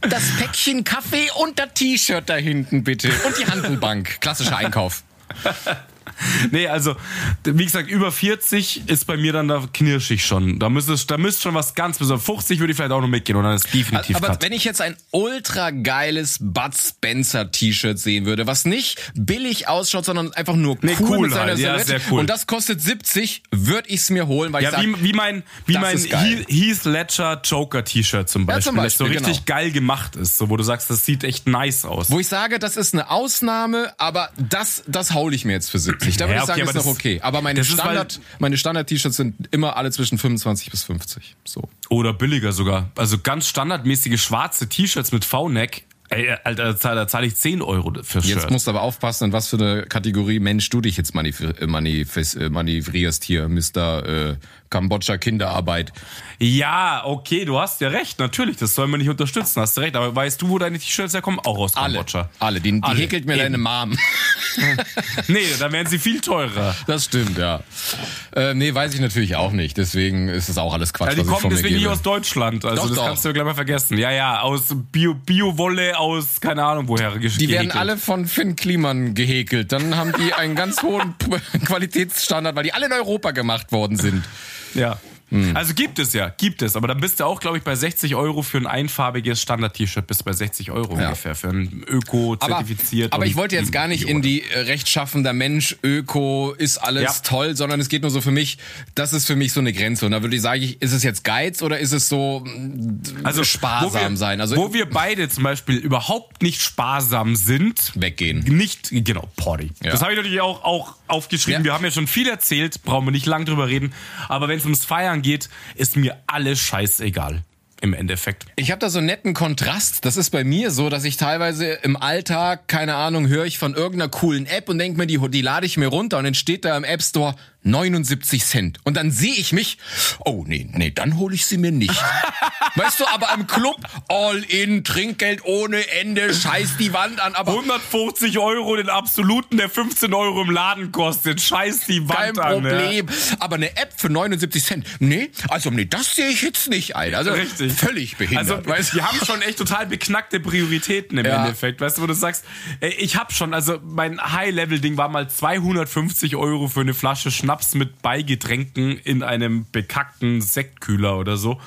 Das Päckchen Kaffee und das T-Shirt da hinten bitte. Und die Handelbank. Klassischer Einkauf. nee, also, wie gesagt, über 40 ist bei mir dann da knirschig schon. Da müsste, da müsste schon was ganz besonders. 50 würde ich vielleicht auch noch mitgehen und dann ist definitiv Aber Cut. wenn ich jetzt ein ultra geiles Bud Spencer T-Shirt sehen würde, was nicht billig ausschaut, sondern einfach nur cool, nee, cool mit seiner halt. ja, sehr cool. und das kostet 70, würde ich es mir holen, weil ja, ich sag, wie, wie mein, wie mein Heath Ledger Joker T-Shirt zum Beispiel, ja, zum Beispiel, das so richtig genau. geil gemacht ist, so wo du sagst, das sieht echt nice aus. Wo ich sage, das ist eine Ausnahme, aber das, das haule ich mir jetzt für 70. Ich, da würde ja, ich sagen, okay, ist noch okay. Aber meine Standard, meine Standard-T-Shirts sind immer alle zwischen 25 bis 50. So. Oder billiger sogar. Also ganz standardmäßige schwarze T-Shirts mit V-Neck Ey, Alter, da zahle ich 10 Euro für Shirt. Jetzt musst du aber aufpassen, in was für eine Kategorie Mensch du dich jetzt äh, manövrierst hier, Mr. Äh, Kambodscha Kinderarbeit. Ja, okay, du hast ja recht, natürlich, das soll man nicht unterstützen, hast du recht. Aber weißt du, wo deine T-Shirts herkommen? Auch aus alle, Kambodscha. Alle, die, die alle. häkelt mir Eben. deine Mom. nee, dann wären sie viel teurer. Das stimmt, ja. Äh, nee, weiß ich natürlich auch nicht, deswegen ist es auch alles Quatsch. Ja, die kommen deswegen nicht aus Deutschland, also doch, das doch. kannst du gleich mal vergessen. Ja, ja, aus Bio-Wolle, Bio aus, keine Ahnung woher, gehäkelt. Die werden alle von Finn Kliman gehäkelt. Dann haben die einen ganz hohen Qualitätsstandard, weil die alle in Europa gemacht worden sind. Ja. Hm. Also gibt es ja, gibt es. Aber dann bist du auch, glaube ich, bei 60 Euro für ein einfarbiges Standard-T-Shirt bis bei 60 Euro ja. ungefähr. Für ein Öko-zertifiziert. Aber, aber ich wollte jetzt gar nicht in die äh, rechtschaffender Mensch, Öko, ist alles ja. toll, sondern es geht nur so für mich, das ist für mich so eine Grenze. Und da würde ich sagen, ist es jetzt Geiz oder ist es so also, sparsam wir, sein? Also, wo wir beide zum Beispiel überhaupt nicht sparsam sind. Weggehen. Nicht, genau, Party. Ja. Das habe ich natürlich auch, auch aufgeschrieben. Wir haben ja schon viel erzählt, brauchen wir nicht lang drüber reden. Aber wenn es ums Feiern geht, ist mir alles scheißegal. im Endeffekt. Ich habe da so einen netten Kontrast. Das ist bei mir so, dass ich teilweise im Alltag, keine Ahnung, höre ich von irgendeiner coolen App und denke mir, die, die lade ich mir runter und dann steht da im App Store 79 Cent. Und dann sehe ich mich, oh nee, nee, dann hole ich sie mir nicht. weißt du, aber im Club all in, Trinkgeld ohne Ende, scheiß die Wand an, aber 150 Euro den absoluten, der 15 Euro im Laden kostet. Scheiß die Wand kein an. Problem. Aber eine App für 79 Cent, nee, also nee, das sehe ich jetzt nicht ein. Also Richtig. völlig behindert. Also, weißt du? die haben schon echt total beknackte Prioritäten im Ja. Endeffekt. Weißt du, wo du sagst, ich habe schon, also mein High-Level-Ding war mal 250 Euro für eine Flasche Schnaps mit Beigetränken in einem bekackten Sektkühler oder so.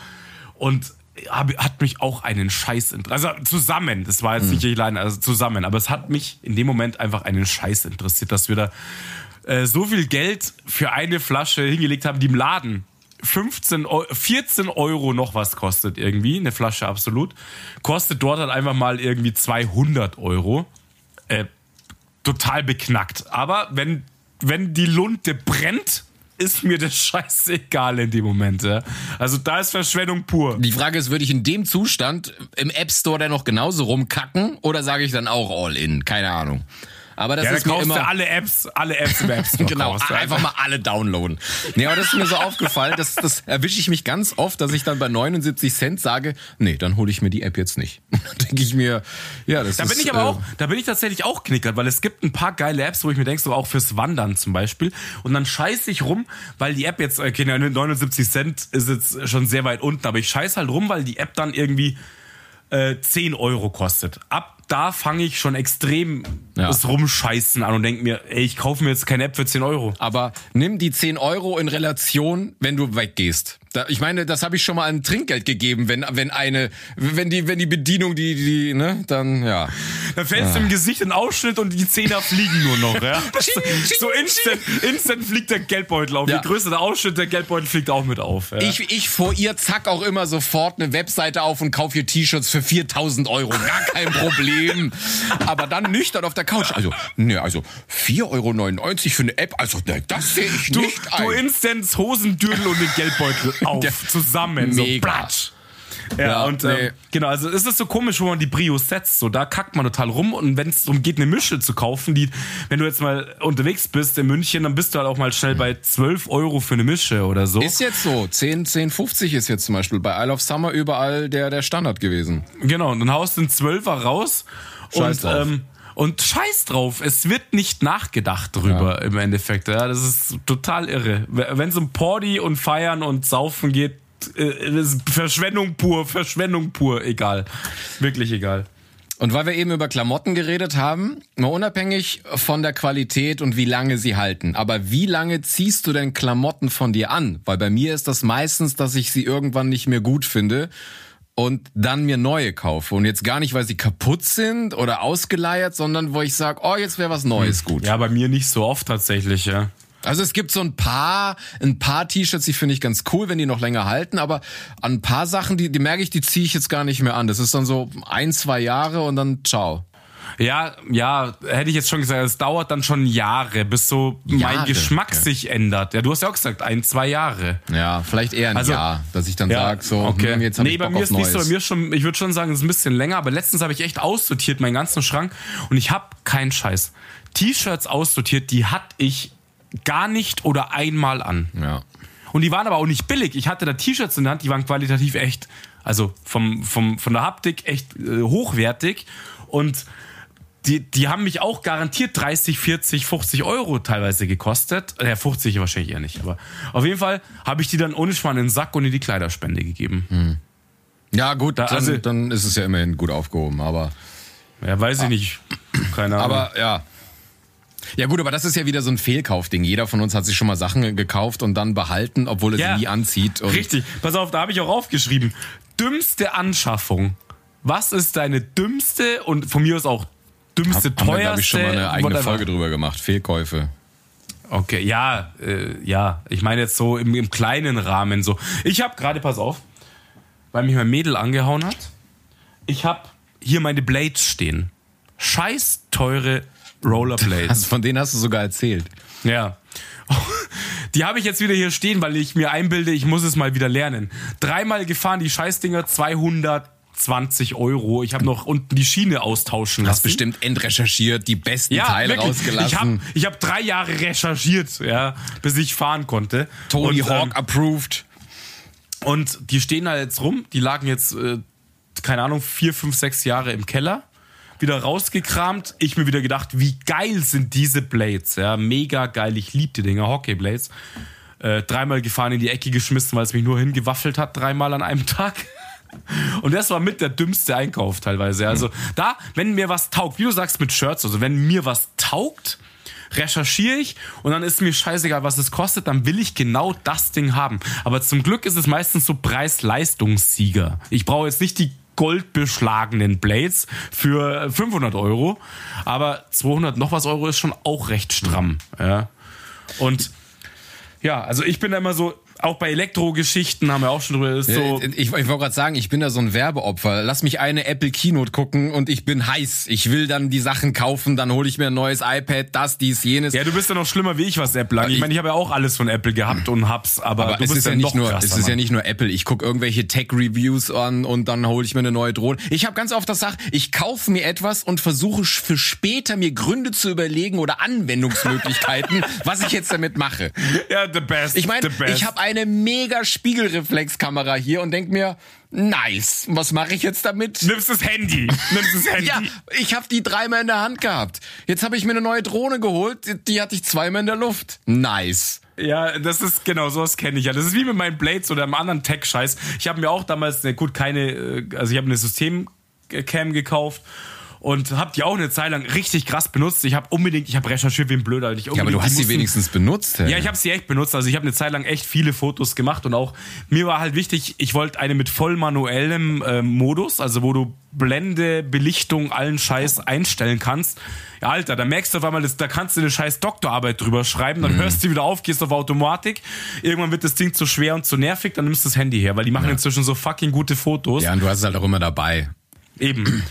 Und hat mich auch einen Scheiß interessiert. Also zusammen, das war jetzt nicht ich alleine, also zusammen. Aber es hat mich in dem Moment einfach einen Scheiß interessiert, dass wir da äh, so viel Geld für eine Flasche hingelegt haben, die im Laden 15, Eu- 14 Euro noch was kostet irgendwie, eine Flasche absolut. Kostet dort halt einfach mal irgendwie 200 Euro. Äh, total beknackt. Aber wenn, wenn die Lunte brennt, ist mir das scheißegal in dem Moment. Ja. Also da ist Verschwendung pur. Die Frage ist, würde ich in dem Zustand im App Store dann noch genauso rumkacken oder sage ich dann auch all in? Keine Ahnung. Aber das Ja, da ist mir kaufst du immer alle Apps, alle Apps im App Store. genau kaufst einfach mal alle downloaden. Nee, aber das ist mir so aufgefallen, das, das erwische ich mich ganz oft, dass ich dann bei 79 Cent sage, nee, dann hole ich mir die App jetzt nicht. Dann denke ich mir, ja, das Da ist bin ich aber äh, auch, da bin ich tatsächlich auch knickert, weil es gibt ein paar geile Apps, wo ich mir denke, so auch fürs Wandern zum Beispiel. Und dann scheiß ich rum, weil die App jetzt, okay, 79 Cent ist jetzt schon sehr weit unten, aber ich scheiß halt rum, weil die App dann irgendwie äh, 10 Euro kostet. Ab da fange ich schon extrem Ja. das Rumscheißen an und denke mir, ey, ich kaufe mir jetzt keine App für 10 Euro. Aber nimm die 10 Euro in Relation, wenn du weggehst. Da, ich meine, das habe ich schon mal an Trinkgeld gegeben, wenn, wenn eine, wenn die, wenn die Bedienung, die, die, ne, dann, ja. Dann fällst du im Gesicht in Ausschnitt und die Zehner fliegen nur noch, ja. so instant, instant fliegt der Geldbeutel auf. Ja. Je größer der Ausschnitt, der Geldbeutel fliegt auch mit auf. Ja. Ich, ich vor ihr zack auch immer sofort eine Webseite auf und kaufe ihr T-Shirts für 4000 Euro. Gar kein Problem. Aber dann nüchtern auf der Couch. Also, ne, also 4,99 Euro für eine App. Also, ne, das sehe ich Du, nicht du ein. Instant Hosendürtel und den Geldbeutel auf, zusammen, so platsch. Ja, Ja, und nee. ähm, genau, also es ist so komisch, wo man die Brio setzt, so da kackt man total rum und wenn es darum geht, eine Mische zu kaufen, die, wenn du jetzt mal unterwegs bist in München, dann bist du halt auch mal schnell bei 12 Euro für eine Mische oder so. Ist jetzt so. 10, 10, 50 ist jetzt zum Beispiel bei Isle of Summer überall der, der Standard gewesen. Genau, und dann haust du einen Zwölfer raus Scheiß und, drauf. ähm, und scheiß drauf, es wird nicht nachgedacht drüber im Endeffekt. Ja, das ist total irre. Wenn es um Party und Feiern und Saufen geht, äh, ist Verschwendung pur, Verschwendung pur, egal. Wirklich egal. Und weil wir eben über Klamotten geredet haben, mal unabhängig von der Qualität und wie lange sie halten. Aber wie lange ziehst du denn Klamotten von dir an? Weil bei mir ist das meistens, dass ich sie irgendwann nicht mehr gut finde und dann mir neue kaufe. Und jetzt gar nicht, weil sie kaputt sind oder ausgeleiert, sondern wo ich sage, oh, jetzt wäre was Neues gut. Ja, bei mir nicht so oft tatsächlich, ja. Also es gibt so ein paar, ein paar T-Shirts, die finde ich ganz cool, wenn die noch länger halten, aber an ein paar Sachen, die, die merke ich, die ziehe ich jetzt gar nicht mehr an. Das ist dann so ein, zwei Jahre und dann ciao. Ja, ja, hätte ich jetzt schon gesagt, es dauert dann schon Jahre, bis so mein Jahre, Geschmack okay. sich ändert. Ja, du hast ja auch gesagt, ein, zwei Jahre. Ja, vielleicht eher ein Also- Jahr, dass ich dann sag, so, okay. hm, jetzt habe nee, ich bei Bock mir auf ist nicht Neues. so. Bei mir ist schon, ich würde schon sagen, es ist ein bisschen länger, aber letztens habe ich echt aussortiert, meinen ganzen Schrank, und ich habe keinen Scheiß. T-Shirts aussortiert, die hatte ich gar nicht oder einmal an. ja. Und die waren aber auch nicht billig. Ich hatte da T-Shirts in der Hand, die waren qualitativ echt, also vom, vom, von der Haptik echt äh, hochwertig. Und die, die haben mich auch garantiert 30, 40, 50 Euro teilweise gekostet. Ja, 50 wahrscheinlich eher nicht. Aber auf jeden Fall habe ich die dann ohne Schmarrn in den Sack und in die Kleiderspende gegeben. ja, gut, dann, also- dann ist es ja immerhin gut aufgehoben, aber, Ja, weiß ich nicht. Keine Ahnung. aber ja. Ja gut, aber das ist ja wieder so ein Fehlkaufding. Jeder von uns hat sich schon mal Sachen gekauft und dann behalten, obwohl er Ja, sie nie anzieht. Richtig. Pass auf, da habe ich auch aufgeschrieben. Dümmste Anschaffung. Was ist deine dümmste und von mir aus auch dümmste, haben wir, teuerste? glaube ich, schon mal eine eigene whatever. Folge drüber gemacht. Fehlkäufe. Okay, ja, äh, ja. Ich meine jetzt so im, im kleinen Rahmen so. Ich habe gerade, pass auf, weil mich mein Mädel angehauen hat. Ich habe hier meine Blades stehen. Scheiß teure Rollerblades. Also von denen hast du sogar erzählt. Ja. die habe ich jetzt wieder hier stehen, weil ich mir einbilde, ich muss es mal wieder lernen. Dreimal gefahren, die Scheißdinger, 220 Euro. Ich habe noch unten die Schiene austauschen lassen. Hast bestimmt endrecherchiert, die besten ja, Teile wirklich. rausgelassen. Ich habe ich hab drei Jahre recherchiert, ja, bis ich fahren konnte. Tony Und, Hawk ähm, approved. Und die stehen da jetzt rum, die lagen jetzt, äh, keine Ahnung, vier, fünf, sechs Jahre im Keller. Wieder rausgekramt. Ich mir wieder gedacht, wie geil sind diese Blades. Ja, mega geil. Ich lieb die Dinger, Hockey-Blades. Äh, dreimal gefahren in die Ecke geschmissen, weil es mich nur hingewaffelt hat, dreimal an einem Tag. Und das war mit der dümmste Einkauf teilweise. Also da, wenn mir was taugt, wie du sagst mit Shirts, also wenn mir was taugt, recherchiere ich und dann ist mir scheißegal, was es kostet, dann will ich genau das Ding haben. Aber zum Glück ist es meistens so Preis-Leistungssieger. Ich brauche jetzt nicht die goldbeschlagenen Blades für 500 Euro, aber 200 noch was Euro ist schon auch recht stramm. Ja. Und ja, also ich bin da immer so, auch bei Elektrogeschichten haben wir auch schon drüber, so. ich, ich wollte gerade sagen, ich bin da so ein Werbeopfer. Lass mich eine Apple Keynote gucken und ich bin heiß. Ich will dann die Sachen kaufen, dann hole ich mir ein neues iPad, das, dies, jenes. Ja, du bist ja noch schlimmer wie ich, was Apple angeht. Ich meine, ich habe ja auch alles von Apple gehabt und hab's, aber, Aber du es bist ist ja nicht nur, es ist ja nicht nur Apple. Ich gucke irgendwelche Tech-Reviews an und dann hole ich mir eine neue Drohne. Ich habe ganz oft das Sach, ich kaufe mir etwas und versuche für später mir Gründe zu überlegen oder Anwendungsmöglichkeiten, was ich jetzt damit mache. Ja, the best. Ich meine, ich habe eine mega Spiegelreflexkamera hier und denk mir, nice, was mache ich jetzt damit? Nimmst das Handy. Nimmst das Handy. Ja, ich habe die dreimal in der Hand gehabt. Jetzt habe ich mir eine neue Drohne geholt, die- die hatte ich zweimal in der Luft. Nice. Ja, das ist genau sowas kenne ich ja. Das ist wie mit meinen Blades oder einem anderen Tech-Scheiß. Ich habe mir auch damals, ne, gut, keine, äh, also ich habe eine Systemcam gekauft und habe die auch eine Zeit lang richtig krass benutzt. Ich habe unbedingt, ich habe recherchiert wie ein Blöder. Ich Ja, aber du hast sie mussten- wenigstens benutzt. Hey. Ja, ich habe sie echt benutzt. Also ich habe eine Zeit lang echt viele Fotos gemacht und auch mir war halt wichtig, ich wollte eine mit voll manuellem äh, Modus, also wo du Blende, Belichtung, allen Scheiß einstellen kannst. Ja, Alter, da merkst du auf einmal, das, da kannst du eine scheiß Doktorarbeit drüber schreiben, dann hörst du wieder auf, gehst auf Automatik. Irgendwann wird das Ding zu schwer und zu nervig, dann nimmst du das Handy her, weil die machen inzwischen so fucking gute Fotos. ja, und du hast es halt auch immer dabei. Eben.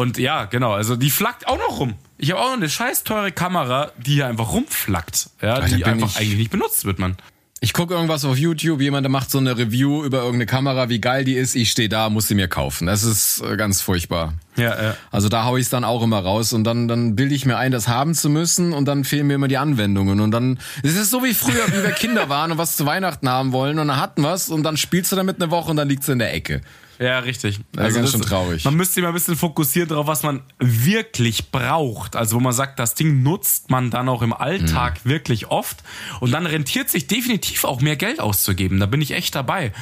Und ja, genau, also die flackt auch noch rum. Ich habe auch noch eine scheiß teure Kamera, die hier einfach rumflackt. Ja, Alter, die einfach ich- eigentlich nicht benutzt wird, man. Ich gucke irgendwas auf YouTube, jemand macht so eine Review über irgendeine Kamera, wie geil die ist. Ich stehe da, muss sie mir kaufen. Das ist äh, ganz furchtbar. Ja, ja. Also da hau ich es dann auch immer raus und dann, dann bilde ich mir ein, das haben zu müssen und dann fehlen mir immer die Anwendungen. Und dann, es ist so wie früher, wie wir Kinder waren und was zu Weihnachten haben wollen und dann hatten was und dann spielst du damit eine Woche und dann liegt's in der Ecke. Ja, richtig. Ja, ganz schön traurig. Man müsste sich mal ein bisschen fokussieren darauf, was man wirklich braucht. Also wo man sagt, das Ding nutzt man dann auch im Alltag Mhm. wirklich oft. Und dann rentiert sich definitiv auch mehr Geld auszugeben. Da bin ich echt dabei.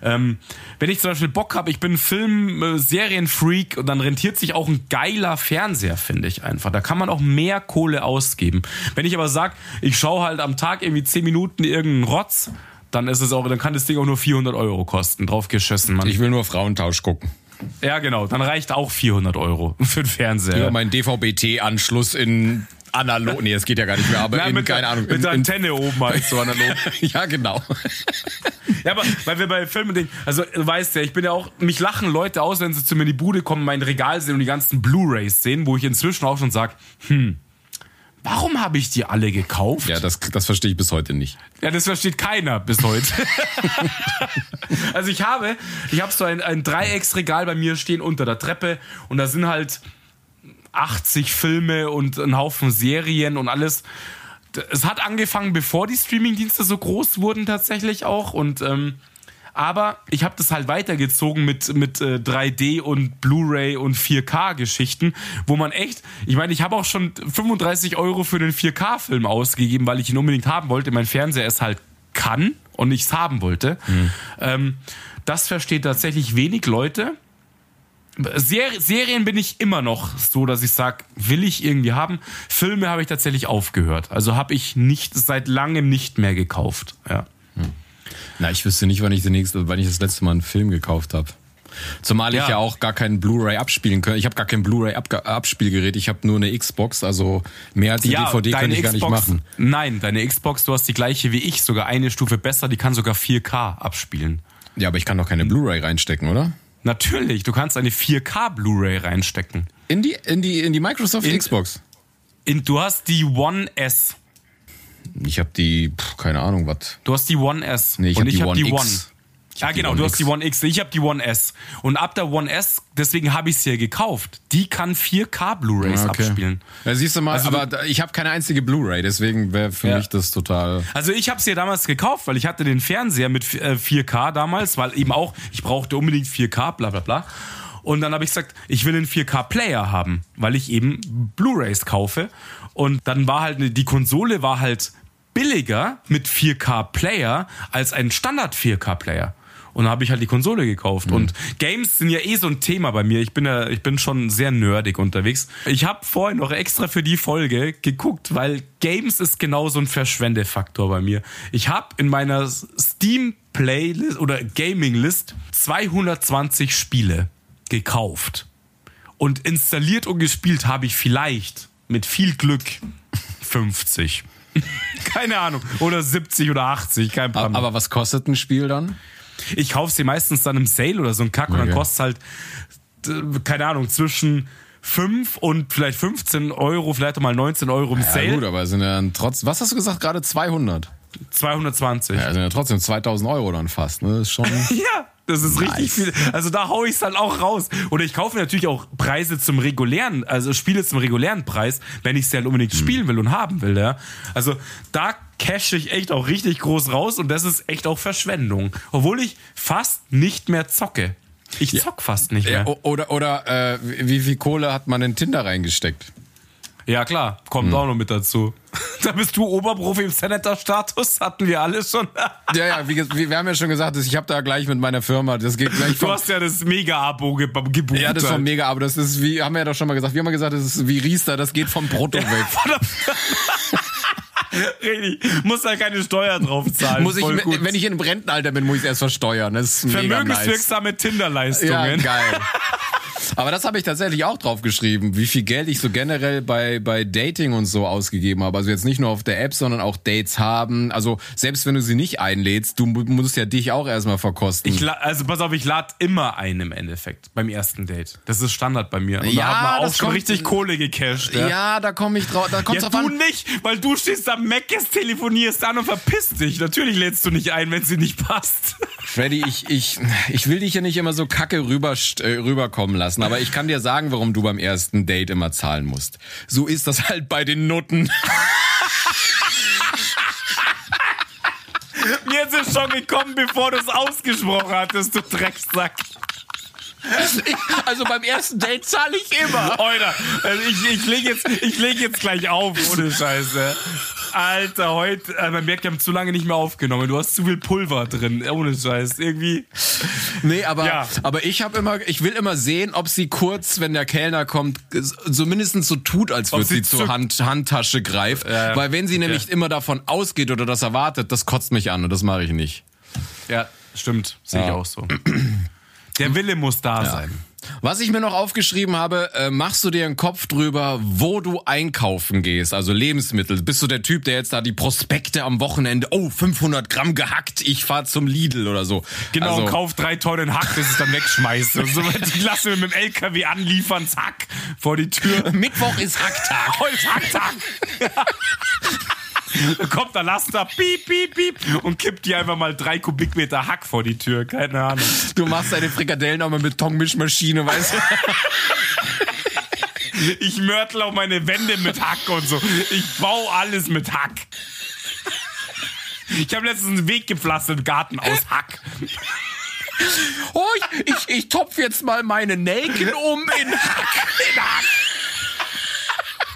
Ähm, wenn ich zum Beispiel Bock habe, ich bin Film, äh, und dann rentiert sich auch ein geiler Fernseher, finde ich einfach. Da kann man auch mehr Kohle ausgeben. Wenn ich aber sag, ich schaue halt am Tag irgendwie 10 Minuten irgendeinen Rotz, dann ist es auch, dann kann das Ding auch nur 400 Euro kosten. Drauf geschissen, Mann. Ich will nur Frauentausch gucken. Ja, genau. Dann reicht auch 400 Euro für den Fernseher. Ja, mein DVB-T-Anschluss in analog. Nee, das geht ja gar nicht mehr, aber Ja, in, mit keine der, Ahnung. Mit in, der in, Antenne oben halt so analog. ja, genau. ja, aber weil wir bei Filmen denken, also du weißt ja, ich bin ja auch, mich lachen Leute aus, wenn sie zu mir in die Bude kommen, mein Regal sehen und die ganzen Blu-Rays sehen, wo ich inzwischen auch schon sag, hm, warum habe ich die alle gekauft? Ja, das, das verstehe ich bis heute nicht. Ja, das versteht keiner bis heute. also ich habe, ich habe so ein, ein Dreiecksregal bei mir stehen unter der Treppe und da sind halt 80 Filme und ein Haufen Serien und alles. Es hat angefangen, bevor die Streamingdienste so groß wurden tatsächlich auch und ähm, aber ich habe das halt weitergezogen mit, mit äh, 3D und Blu-ray und 4K-Geschichten, wo man echt, ich meine, ich habe auch schon 35 Euro für den 4K-Film ausgegeben, weil ich ihn unbedingt haben wollte. Mein Fernseher es halt kann und ich es haben wollte. Ähm, das versteht tatsächlich wenig Leute. Ser Serien bin ich immer noch so, dass ich sage, will ich irgendwie haben. Filme habe ich tatsächlich aufgehört. Also habe ich nicht seit langem nicht mehr gekauft. Ja. Na, ich wüsste nicht, wann ich, den nächste, wann ich das letzte Mal einen Film gekauft habe. Zumal Ja. ich ja auch gar keinen Blu-ray abspielen kann. Ich habe gar kein Blu-ray Abspielgerät. Ich habe nur eine Xbox, also mehr als die DVD kann ich gar nicht machen. Nein, deine Xbox, du hast die gleiche wie ich, sogar eine Stufe besser, die kann sogar 4K abspielen. Ja, aber ich kann doch keine Blu-ray reinstecken, oder? Natürlich, du kannst eine 4K Blu-ray reinstecken. In die in die in die Microsoft In- Xbox. In, du hast die One S. Ich habe die, pff, keine Ahnung, was. Du hast die One S. Nee, ich und hab die One X. One. Ja, die genau, One du hast X. die One X. Ich habe die One S. Und ab der One S, deswegen habe ich sie ja gekauft. Die kann 4K Blu-rays abspielen. Ja, siehst du mal, Also aber ich habe keine einzige Blu-ray, deswegen wäre für Ja. mich das total. Also ich habe sie ja damals gekauft, weil ich hatte den Fernseher mit äh, 4K damals, weil eben auch, ich brauchte unbedingt 4K, bla bla bla. Und dann habe ich gesagt, ich will einen 4K-Player haben, weil ich eben Blu-rays kaufe. Und dann war halt, die Konsole war halt billiger mit 4K-Player als ein Standard-4K-Player. Und dann habe ich halt die Konsole gekauft. Und Games sind ja eh so ein Thema bei mir. Ich bin ja, ich bin schon sehr nerdig unterwegs. Ich habe vorhin noch extra für die Folge geguckt, weil Games ist genau so ein Verschwendefaktor bei mir. Ich habe in meiner Steam Playlist oder Gaming List 220 Spiele gekauft. Und installiert und gespielt habe ich vielleicht mit viel Glück 50. Keine Ahnung. Oder 70 oder 80, kein Plan. Aber was kostet ein Spiel dann? Ich kaufe sie meistens dann im Sale oder so ein Kack und dann Okay. kostet halt, äh, keine Ahnung, zwischen 5 und vielleicht 15 Euro, vielleicht auch mal 19 Euro im Ja Sale. gut, aber sind ja dann trotz, was hast du gesagt, gerade 200? 220. Ja, sind ja trotzdem 2000 Euro dann fast, ne? Das ist schon. Ja, das ist richtig Nice. viel. Also da hau ich es dann auch raus. Oder ich kaufe natürlich auch Preise zum regulären, also Spiele zum regulären Preis, wenn ich sie halt unbedingt spielen will und haben will. Ja. Also da cash ich echt auch richtig groß raus und das ist echt auch Verschwendung. Obwohl ich fast nicht mehr zocke. Ich zock fast nicht mehr. Oder, oder äh, wie viel Kohle hat man in Tinder reingesteckt? Ja, klar, kommt auch noch mit dazu. Da bist du Oberprofi im Senator-Status, hatten wir alle schon. Ja, ja, wie, wie, wir haben ja schon gesagt, ich habe da gleich mit meiner Firma, das geht gleich Du vom, hast ja das Mega-Abo ge gebucht. Ja, das ist halt. schon mega, aber das ist wie, haben wir ja doch schon mal gesagt, wir haben ja gesagt, das ist wie Riester, das geht vom Brutto weg. Richtig. Muss da keine Steuer drauf zahlen. Muss ich, gut. wenn ich in Rentenalter bin, muss ich es erst versteuern. Das ist mega nice. Vermögenswirksame Ja, Tinder-Leistungen. geil. Aber das habe ich tatsächlich auch drauf geschrieben, wie viel Geld ich so generell bei, bei Dating und so ausgegeben habe. Also jetzt nicht nur auf der App, sondern auch Dates haben. Also selbst wenn du sie nicht einlädst, du mu- musst ja dich auch erstmal verkosten. Ich also pass auf, ich lade immer ein im Endeffekt beim ersten Date. Das ist Standard bei mir. Und Ja, da hat man auch das schon kommt- richtig Kohle gecasht. Ja, ja, da komme ich drauf. Da kommt's Ja, du an. nicht, weil du stehst am Meckes, telefonierst an und verpisst dich. Natürlich lädst du nicht ein, wenn sie nicht passt. Freddy, ich, ich, ich will dich ja nicht immer so kacke rüber, äh, rüberkommen lassen, aber ich kann dir sagen, warum du beim ersten Date immer zahlen musst. So ist das halt bei den Nutten. Mir ist es schon gekommen, bevor du es ausgesprochen hattest, du Drecksack. Also beim ersten Date zahle ich immer. Alter, also ich, ich lege jetzt, ich leg jetzt gleich auf, ohne Scheiße. Alter, heute, äh, man merkt, wir haben zu lange nicht mehr aufgenommen. Du hast zu viel Pulver drin, ohne Scheiß. Irgendwie. Nee, aber, Ja. aber ich habe immer, ich will immer sehen, ob sie kurz, wenn der Kellner kommt, so mindestens so tut, als würde sie sie, zur. Hand, Handtasche greift. Ja, Weil wenn sie nämlich immer davon ausgeht oder das erwartet, das kotzt mich an und das mache ich nicht. Ja, stimmt. Sehe ich Ja. auch so. Der Wille muss da sein. Was ich mir noch aufgeschrieben habe, äh, machst du dir einen Kopf drüber, wo du einkaufen gehst, also Lebensmittel. Bist du der Typ, der jetzt da die Prospekte am Wochenende, oh, 500 Gramm gehackt, ich fahr zum Lidl oder so. Genau, also, kauf drei Tonnen Hack, das ich dann wegschmeiße. Und so, die lassen wir mit dem LKW anliefern, zack, vor die Tür. Mittwoch ist Hacktag. Heute ist Hacktag. Da kommt der Laster, piep, piep, piep, und kippt dir einfach mal drei Kubikmeter Hack vor die Tür. Keine Ahnung. Du machst deine Frikadellen auch mit Betonmischmaschine, weißt du? Ich mörtel auch meine Wände mit Hack und so. Ich baue alles mit Hack. Ich habe letztens einen Weg gepflastert im Garten aus Hack. Oh, ich, ich, ich topf jetzt mal meine Nelken um in Hack. In Hack.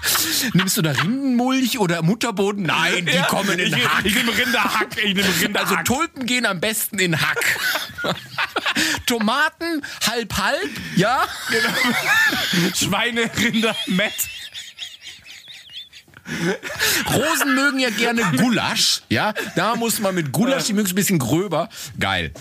Nimmst du da Rindenmulch oder Mutterboden? Nein, die Ja, kommen in ich, Hack. Ich nehme Rinderhack. Ich nehme Rinderhack. Also Tulpen gehen am besten in Hack. Tomaten halb halb, ja? Schweine, Rinder, Mett. Rosen mögen ja gerne Gulasch, ja? Da muss man mit Gulasch, die mögen es ein bisschen gröber. Geil.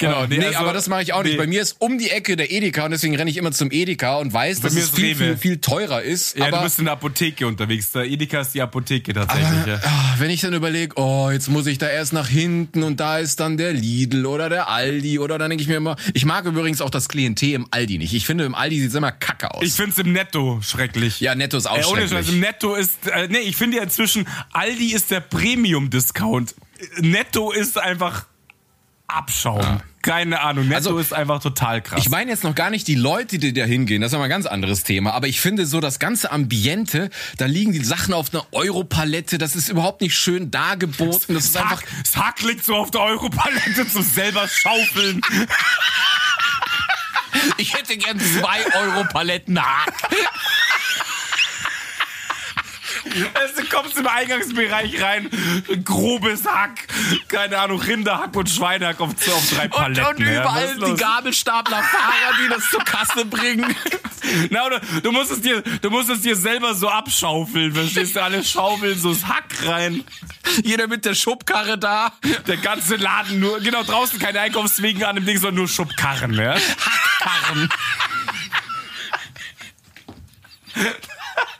Genau, Oh, nee, nee, also- aber das mache ich auch nicht. nee. Bei mir ist um die Ecke der Edeka und deswegen renne ich immer zum Edeka und weiß, dass mir es viel, viel, viel teurer ist. Ja, aber du bist in der Apotheke unterwegs. Der Edeka ist die Apotheke tatsächlich. ja. Ah, wenn ich dann überlege, oh, jetzt muss ich da erst nach hinten und da ist dann der Lidl oder der Aldi oder dann denke ich mir immer, ich mag übrigens auch das Klientel im Aldi nicht. Ich finde, im Aldi sieht's immer kacke aus. Ich find's im Netto schrecklich. ja, Netto ist auch ohne schrecklich. Scheiß, im Netto ist, äh, nee, ich finde ja inzwischen, Aldi ist der Premium-Discount. Netto ist einfach Abschaum. Keine Ahnung, Netto Also, ist einfach total krass. Ich meine jetzt noch gar nicht die Leute, die da hingehen, das ist ja mal ein ganz anderes Thema, aber ich finde so das ganze Ambiente, da liegen die Sachen auf einer Europalette, das ist überhaupt nicht schön dargeboten, das ist einfach Sack, Sack liegt so auf der Europalette zum selber schaufeln. ich hätte gern zwei Europaletten Hack. Also, du kommst im Eingangsbereich rein, ein grobes Hack, keine Ahnung, Rinderhack und Schweinehack auf, auf drei Und, Paletten. und ja. Was überall ist die? Gabelstaplerfahrer, die das zur Kasse bringen. Na, oder, du musst es dir, du musst es dir selber so abschaufeln, verstehst du? Alle schaufeln so das Hack rein. Jeder mit der Schubkarre da. Der ganze Laden nur, genau draußen keine Einkaufswegen an dem Ding, sondern nur Schubkarren, ja? Karren.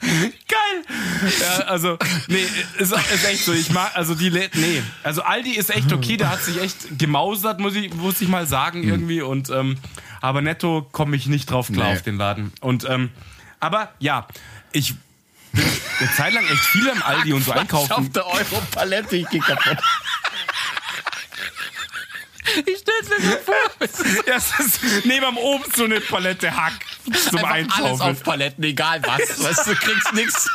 Geil! Ja, also, nee, ist, ist echt so. Ich mag, also die, Lä- nee. Also Aldi ist echt okay, der hat sich echt gemausert, muss ich, muss ich mal sagen, irgendwie. Und, ähm, aber netto komme ich nicht drauf klar Nee. auf den Laden. Und, ähm, aber ja, ich bin eine Zeit lang echt viel im Aldi und so Auf einkaufen. der Europalette, ich geh kaputt. Ich stell's mir so vor. Ja, es ist neben am oben so eine Palette Hack zum Einfach alles Einschaufeln. auf Paletten, egal was. Weißt du, kriegst nix.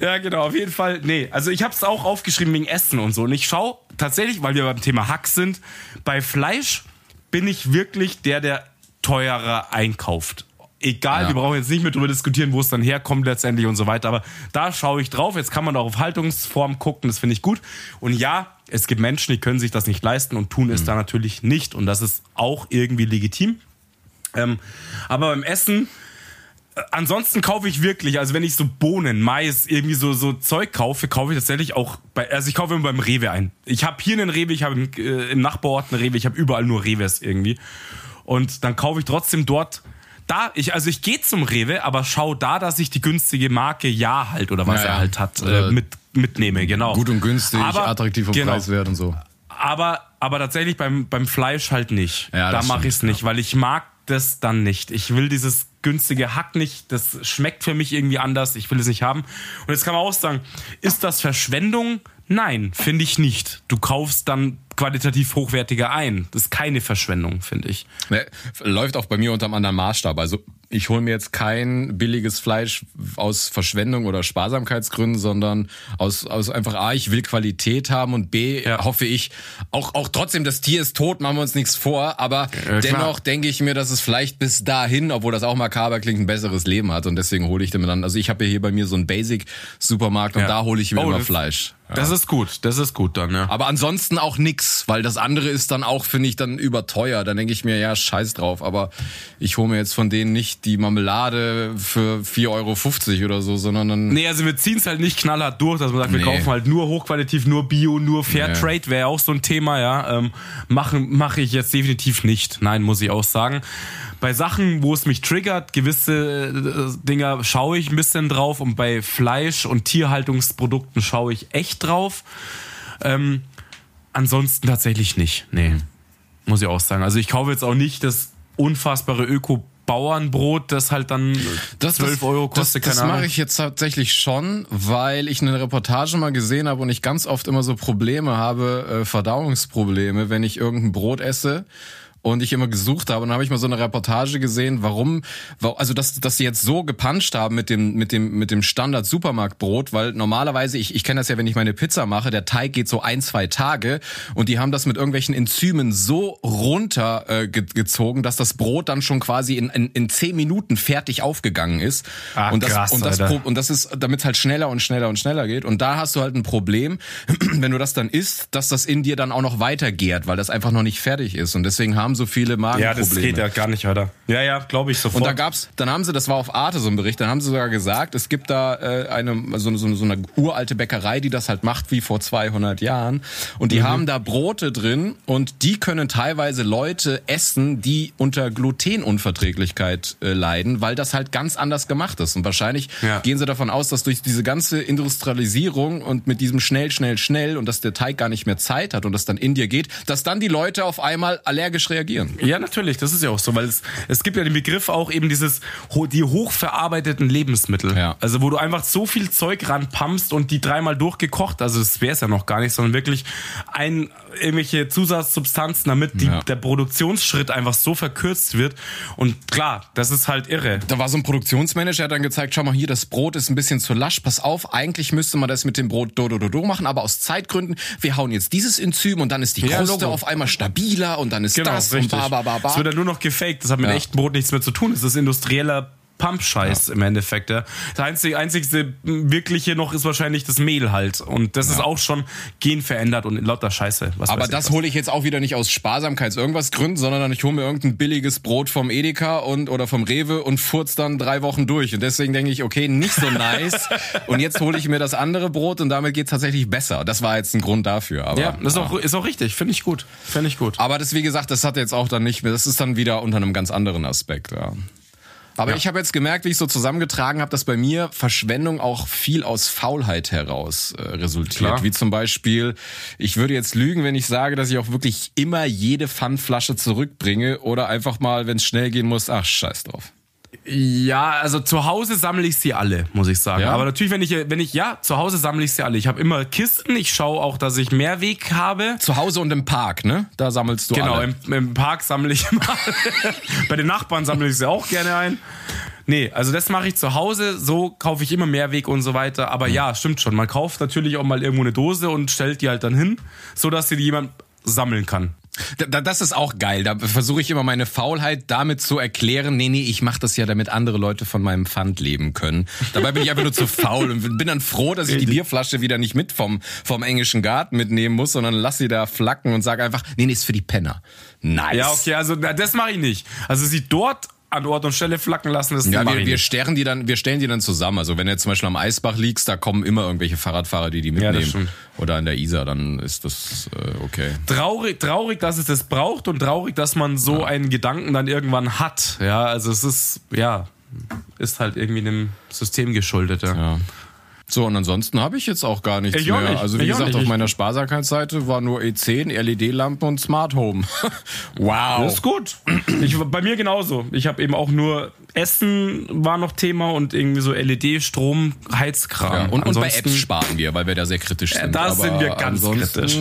Ja, genau, auf jeden Fall. Nee, also ich habe es auch aufgeschrieben wegen Essen und so. Und ich schaue tatsächlich, weil wir beim Thema Hack sind, bei Fleisch bin ich wirklich der, der teurer einkauft. Egal, Ja. wir brauchen jetzt nicht mehr drüber diskutieren, wo es dann herkommt letztendlich und so weiter. Aber da schaue ich drauf. Jetzt kann man auch auf Haltungsform gucken, das finde ich gut. Und ja, es gibt Menschen, die können sich das nicht leisten und tun es da natürlich nicht. Und das ist auch irgendwie legitim. Ähm, aber beim Essen, äh, ansonsten kaufe ich wirklich, also wenn ich so Bohnen, Mais, irgendwie so, so Zeug kaufe, kaufe ich tatsächlich auch bei, also ich kaufe immer beim Rewe ein. Ich habe hier einen Rewe, ich habe im, äh, im Nachbarort einen Rewe, ich habe überall nur Reves irgendwie. Und dann kaufe ich trotzdem dort da, ich, also ich gehe zum Rewe, aber schau da, dass ich die günstige Marke Ja halt oder was Ja, ja. er halt hat, äh, mit, mitnehme, genau. Gut und günstig, Aber- attraktiv vom genau. Preiswert und so. Aber, aber tatsächlich beim, beim Fleisch halt nicht. Ja, da mache ich es nicht, weil ich mag das dann nicht. Ich will dieses günstige Hack nicht. Das schmeckt für mich irgendwie anders. Ich will es nicht haben. Und jetzt kann man auch sagen, ist das Verschwendung? Nein, finde ich nicht. Du kaufst dann qualitativ hochwertiger ein. Das ist keine Verschwendung, finde ich. Ne, läuft auch bei mir unter einem anderen Maßstab. Also ich hole mir jetzt kein billiges Fleisch aus Verschwendung oder Sparsamkeitsgründen, sondern aus, aus einfach A, ich will Qualität haben und B, Ja. hoffe ich, auch, auch trotzdem, das Tier ist tot, machen wir uns nichts vor, aber klar. dennoch denke ich mir, dass es vielleicht bis dahin, obwohl das auch makaber klingt, ein besseres Leben hat und deswegen hole ich mir dann, also ich habe ja hier bei mir so einen Basic-Supermarkt und Ja. da hole ich mir Oh, immer Fleisch. Das ist gut. Das ist gut dann, ja. Aber ansonsten auch nix, weil das andere ist dann auch, finde ich, dann überteuer. Dann denke ich mir, ja, scheiß drauf. Aber ich hole mir jetzt von denen nicht die Marmelade für 4,50 Euro oder so, sondern dann. Nee, also wir ziehen es halt nicht knallhart durch, dass man sagt, wir Nee. kaufen halt nur hochqualitativ, nur Bio, nur Fairtrade, wäre auch so ein Thema, ja. Ähm, Machen mache ich jetzt definitiv nicht. Nein, muss ich auch sagen. Bei Sachen, wo es mich triggert, gewisse äh, Dinger schaue ich ein bisschen drauf und bei Fleisch und Tierhaltungsprodukten schaue ich echt drauf. Ähm, ansonsten tatsächlich nicht. Nee. Muss ich auch sagen. Also ich kaufe jetzt auch nicht das unfassbare Öko-Bauernbrot, das halt dann 12 Euro kostet, Das, das keine Ahnung. mache ich jetzt tatsächlich schon, weil ich eine Reportage mal gesehen habe und ich ganz oft immer so Probleme habe, äh, Verdauungsprobleme, wenn ich irgendein Brot esse. Und ich immer gesucht habe, und dann habe ich mal so eine Reportage gesehen, warum, wa- also dass, dass sie jetzt so gepanscht haben mit dem, mit dem, mit dem Standard Supermarktbrot, weil normalerweise, ich, ich kenne das ja, wenn ich meine Pizza mache, der Teig geht so ein, zwei Tage und die haben das mit irgendwelchen Enzymen so runter äh, gezogen, dass das Brot dann schon quasi in, in, in zehn Minuten fertig aufgegangen ist. Ah, und das, krass, und das, Alter. Und das ist, damit es halt schneller und schneller und schneller geht. Und da hast du halt ein Problem, wenn du das dann isst, dass das in dir dann auch noch weiter gärt, weil das einfach noch nicht fertig ist. Und deswegen haben haben so viele Magenprobleme. Ja, das geht ja gar nicht, Alter. Ja, ja, glaube ich sofort. Und da gab's, dann haben sie, das war auf Arte so ein Bericht, dann haben sie sogar gesagt, es gibt da äh, eine so, so, so eine uralte Bäckerei, die das halt macht wie vor 200 Jahren. Und die mhm. haben da Brote drin und die können teilweise Leute essen, die unter Glutenunverträglichkeit äh, leiden, weil das halt ganz anders gemacht ist. Und wahrscheinlich ja. gehen sie davon aus, dass durch diese ganze Industrialisierung und mit diesem schnell, schnell, schnell und dass der Teig gar nicht mehr Zeit hat und das dann in dir geht, dass dann die Leute auf einmal allergisch reagieren. Ja, natürlich, das ist ja auch so, weil es, es gibt ja den Begriff auch eben dieses, die hochverarbeiteten Lebensmittel. Ja. Also wo du einfach so viel Zeug ranpumpst und die dreimal durchgekocht, also das wäre es ja noch gar nicht, sondern wirklich ein, irgendwelche Zusatzsubstanzen, damit die, ja. der Produktionsschritt einfach so verkürzt wird. Und klar, das ist halt irre. Da war so ein Produktionsmanager, der hat dann gezeigt, schau mal hier, das Brot ist ein bisschen zu lasch, pass auf, eigentlich müsste man das mit dem Brot do do do do machen, aber aus Zeitgründen, wir hauen jetzt dieses Enzym und dann ist die Kruste ja, auf einmal stabiler und dann ist genau, das richtig. ba, ba, ba, ba. Es wird dann nur noch gefaked, das hat mit ja. echtem Brot nichts mehr zu tun. Es ist industrieller Pump-Scheiß ja. im Endeffekt. Ja. Das einzige, einzigste wirkliche noch ist wahrscheinlich das Mehl halt. Und das ja. ist auch schon genverändert und lauter Scheiße. Aber das hole ich jetzt auch wieder nicht aus Sparsamkeits irgendwas Gründen, sondern ich hole mir irgendein billiges Brot vom Edeka und oder vom Rewe und furz dann drei Wochen durch. Und deswegen denke ich, okay, nicht so nice. und jetzt hole ich mir das andere Brot und damit geht es tatsächlich besser. Das war jetzt ein Grund dafür. Aber, ja, das ist, auch, ist auch richtig. Finde ich gut. Finde ich gut. Aber das, wie gesagt, das hat jetzt auch dann nicht mehr, das ist dann wieder unter einem ganz anderen Aspekt, ja. Aber ja. ich habe jetzt gemerkt, wie ich so zusammengetragen habe, dass bei mir Verschwendung auch viel aus Faulheit heraus äh, resultiert. Klar. Wie zum Beispiel, ich würde jetzt lügen, wenn ich sage, dass ich auch wirklich immer jede Pfandflasche zurückbringe oder einfach mal, wenn es schnell gehen muss, ach scheiß drauf. Ja, also zu Hause sammle ich sie alle, muss ich sagen. Ja? Aber natürlich, wenn ich, wenn ich, ja, zu Hause sammle ich sie alle. Ich habe immer Kisten. Ich schaue auch, dass ich Mehrweg habe. Zu Hause und im Park, ne? Da sammelst du genau, alle. Genau, im, im Park sammle ich immer. Bei den Nachbarn sammle ich sie auch gerne ein. Nee, also das mache ich zu Hause, so kaufe ich immer Mehrweg und so weiter. Aber mhm. ja, stimmt schon. Man kauft natürlich auch mal irgendwo eine Dose und stellt die halt dann hin, so dass sie die jemand sammeln kann. Das ist auch geil. Da versuche ich immer meine Faulheit damit zu erklären, nee, nee, ich mache das ja, damit andere Leute von meinem Pfand leben können. Dabei bin ich einfach nur zu faul und bin dann froh, dass ich die Bierflasche wieder nicht mit vom, vom englischen Garten mitnehmen muss, sondern lass sie da flacken und sage einfach, nee, nee, ist für die Penner. Nice. Ja, okay, also das mache ich nicht. Also sie dort an Ort und Stelle flacken lassen. Das ja, wir, wir stellen die dann, wir stellen die dann zusammen. Also wenn du jetzt zum Beispiel am Eisbach liegst, da kommen immer irgendwelche Fahrradfahrer, die die mitnehmen. Ja, Oder an der Isar, dann ist das äh, okay. Traurig, traurig, dass es das braucht und traurig, dass man so ja. einen Gedanken dann irgendwann hat. Ja, also es ist, ja, ist halt irgendwie einem System geschuldet. Ja. ja. So, und ansonsten habe ich jetzt auch gar nichts ich mehr. Nicht. Also wie ich gesagt, auf meiner Sparsamkeitsseite war nur E10, LED-Lampen und Smart Home. wow. Das ist gut. Ich, bei mir genauso. Ich habe eben auch nur Essen war noch Thema und irgendwie so LED, Strom, Heizkram. Ja, und, und bei Apps sparen wir, weil wir da sehr kritisch sind. da sind wir ganz kritisch.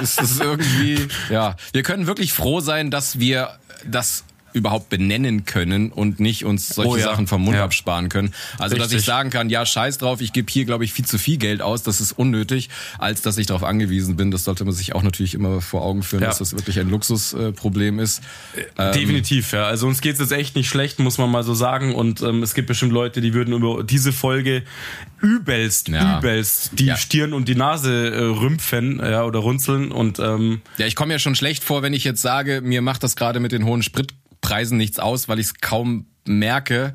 ist es irgendwie, ja. Wir können wirklich froh sein, dass wir das überhaupt benennen können und nicht uns solche oh, ja. Sachen vom Mund ja. absparen können. Also Richtig. dass ich sagen kann, ja, scheiß drauf, ich gebe hier, glaube ich, viel zu viel Geld aus, das ist unnötig, als dass ich darauf angewiesen bin. Das sollte man sich auch natürlich immer vor Augen führen, ja. dass das wirklich ein Luxusproblem äh, ist. Ähm, Definitiv, ja. Also uns geht's jetzt echt nicht schlecht, muss man mal so sagen. Und ähm, es gibt bestimmt Leute, die würden über diese Folge übelst, ja. übelst die. Stirn und die Nase äh, rümpfen ja, oder runzeln. Und ähm, ja, ich komme ja schon schlecht vor, wenn ich jetzt sage, mir macht das gerade mit den hohen Sprit Preisen nichts aus, weil ich es kaum merke.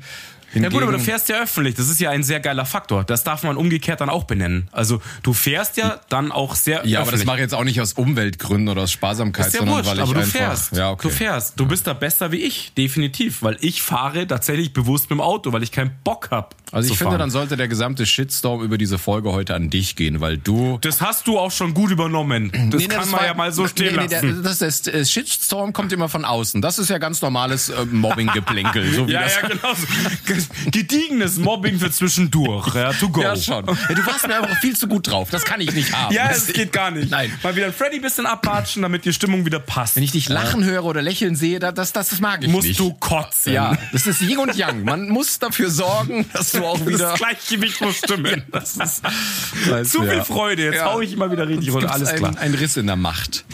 Hingegen, ja gut, aber du fährst ja öffentlich. Das ist ja ein sehr geiler Faktor. Das darf man umgekehrt dann auch benennen. Also du fährst ja dann auch sehr Ja, öffentlich. aber das mache ich jetzt auch nicht aus Umweltgründen oder aus Sparsamkeit, ja sondern wurscht, weil ich aber du einfach, fährst. Ja, okay. Du fährst. Du bist da besser wie ich, definitiv, weil ich fahre tatsächlich bewusst mit dem Auto, weil ich keinen Bock hab. Also ich finde, fahren. dann sollte der gesamte Shitstorm über diese Folge heute an dich gehen, weil du Das hast du auch schon gut übernommen. Das nee, kann das man war, ja mal so stehen nee, lassen. Der, das, das, das, Shitstorm kommt immer von außen. Das ist ja ganz normales äh, Mobbing-Geplänkel. So ja, ja, genau. eigenes Mobbing für zwischendurch. Ja, to go. Ja, schon. Ja, du warst mir einfach viel zu gut drauf. Das kann ich nicht haben. Ja, es geht gar nicht. Nein. Mal wieder ein Freddy ein bisschen abwatschen, damit die Stimmung wieder passt. Wenn ich dich lachen höre oder lächeln sehe, das, das, das mag ich Musst nicht. Musst du kotzen. Ja, das ist Yin und Yang. Man muss dafür sorgen, dass du auch wieder... Das Gleichgewicht muss stimmen. Das ist weißt, zu viel Freude. Jetzt ja. hau ich immer wieder richtig runter. Alles klar. Ein, ein Riss in der Macht.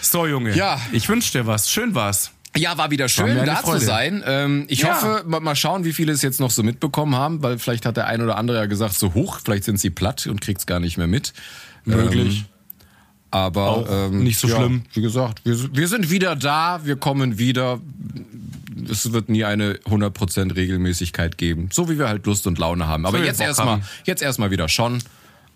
So, Junge. Ja. Ich wünsche dir was. Schön war's. Ja, war wieder schön, war da Freude. zu sein. Ähm, ich ja. hoffe, mal schauen, wie viele es jetzt noch so mitbekommen haben, weil vielleicht hat der ein oder andere ja gesagt, so hoch, vielleicht sind sie platt und kriegt's gar nicht mehr mit. Möglich. Ähm, Aber Auch ähm, nicht so ja, schlimm. Wie gesagt, wir, wir sind wieder da, wir kommen wieder. Es wird nie eine 100% Regelmäßigkeit geben, so wie wir halt Lust und Laune haben. Aber jetzt erstmal, jetzt erstmal wieder schon.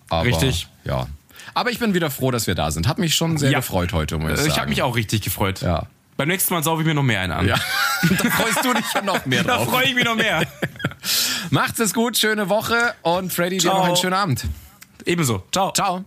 Aber, Richtig. Ja. Aber ich bin wieder froh, dass wir da sind. Hat mich schon sehr Ja. gefreut heute, muss ich Äh. Ich habe mich auch richtig gefreut. Ja. Beim nächsten Mal saufe ich mir noch mehr einen an. Ja. da freust du dich noch mehr Da drauf. freue ich mich noch mehr. Macht's es gut, schöne Woche und Freddy, dir Ciao. noch einen schönen Abend. Ebenso. Ciao. Ciao.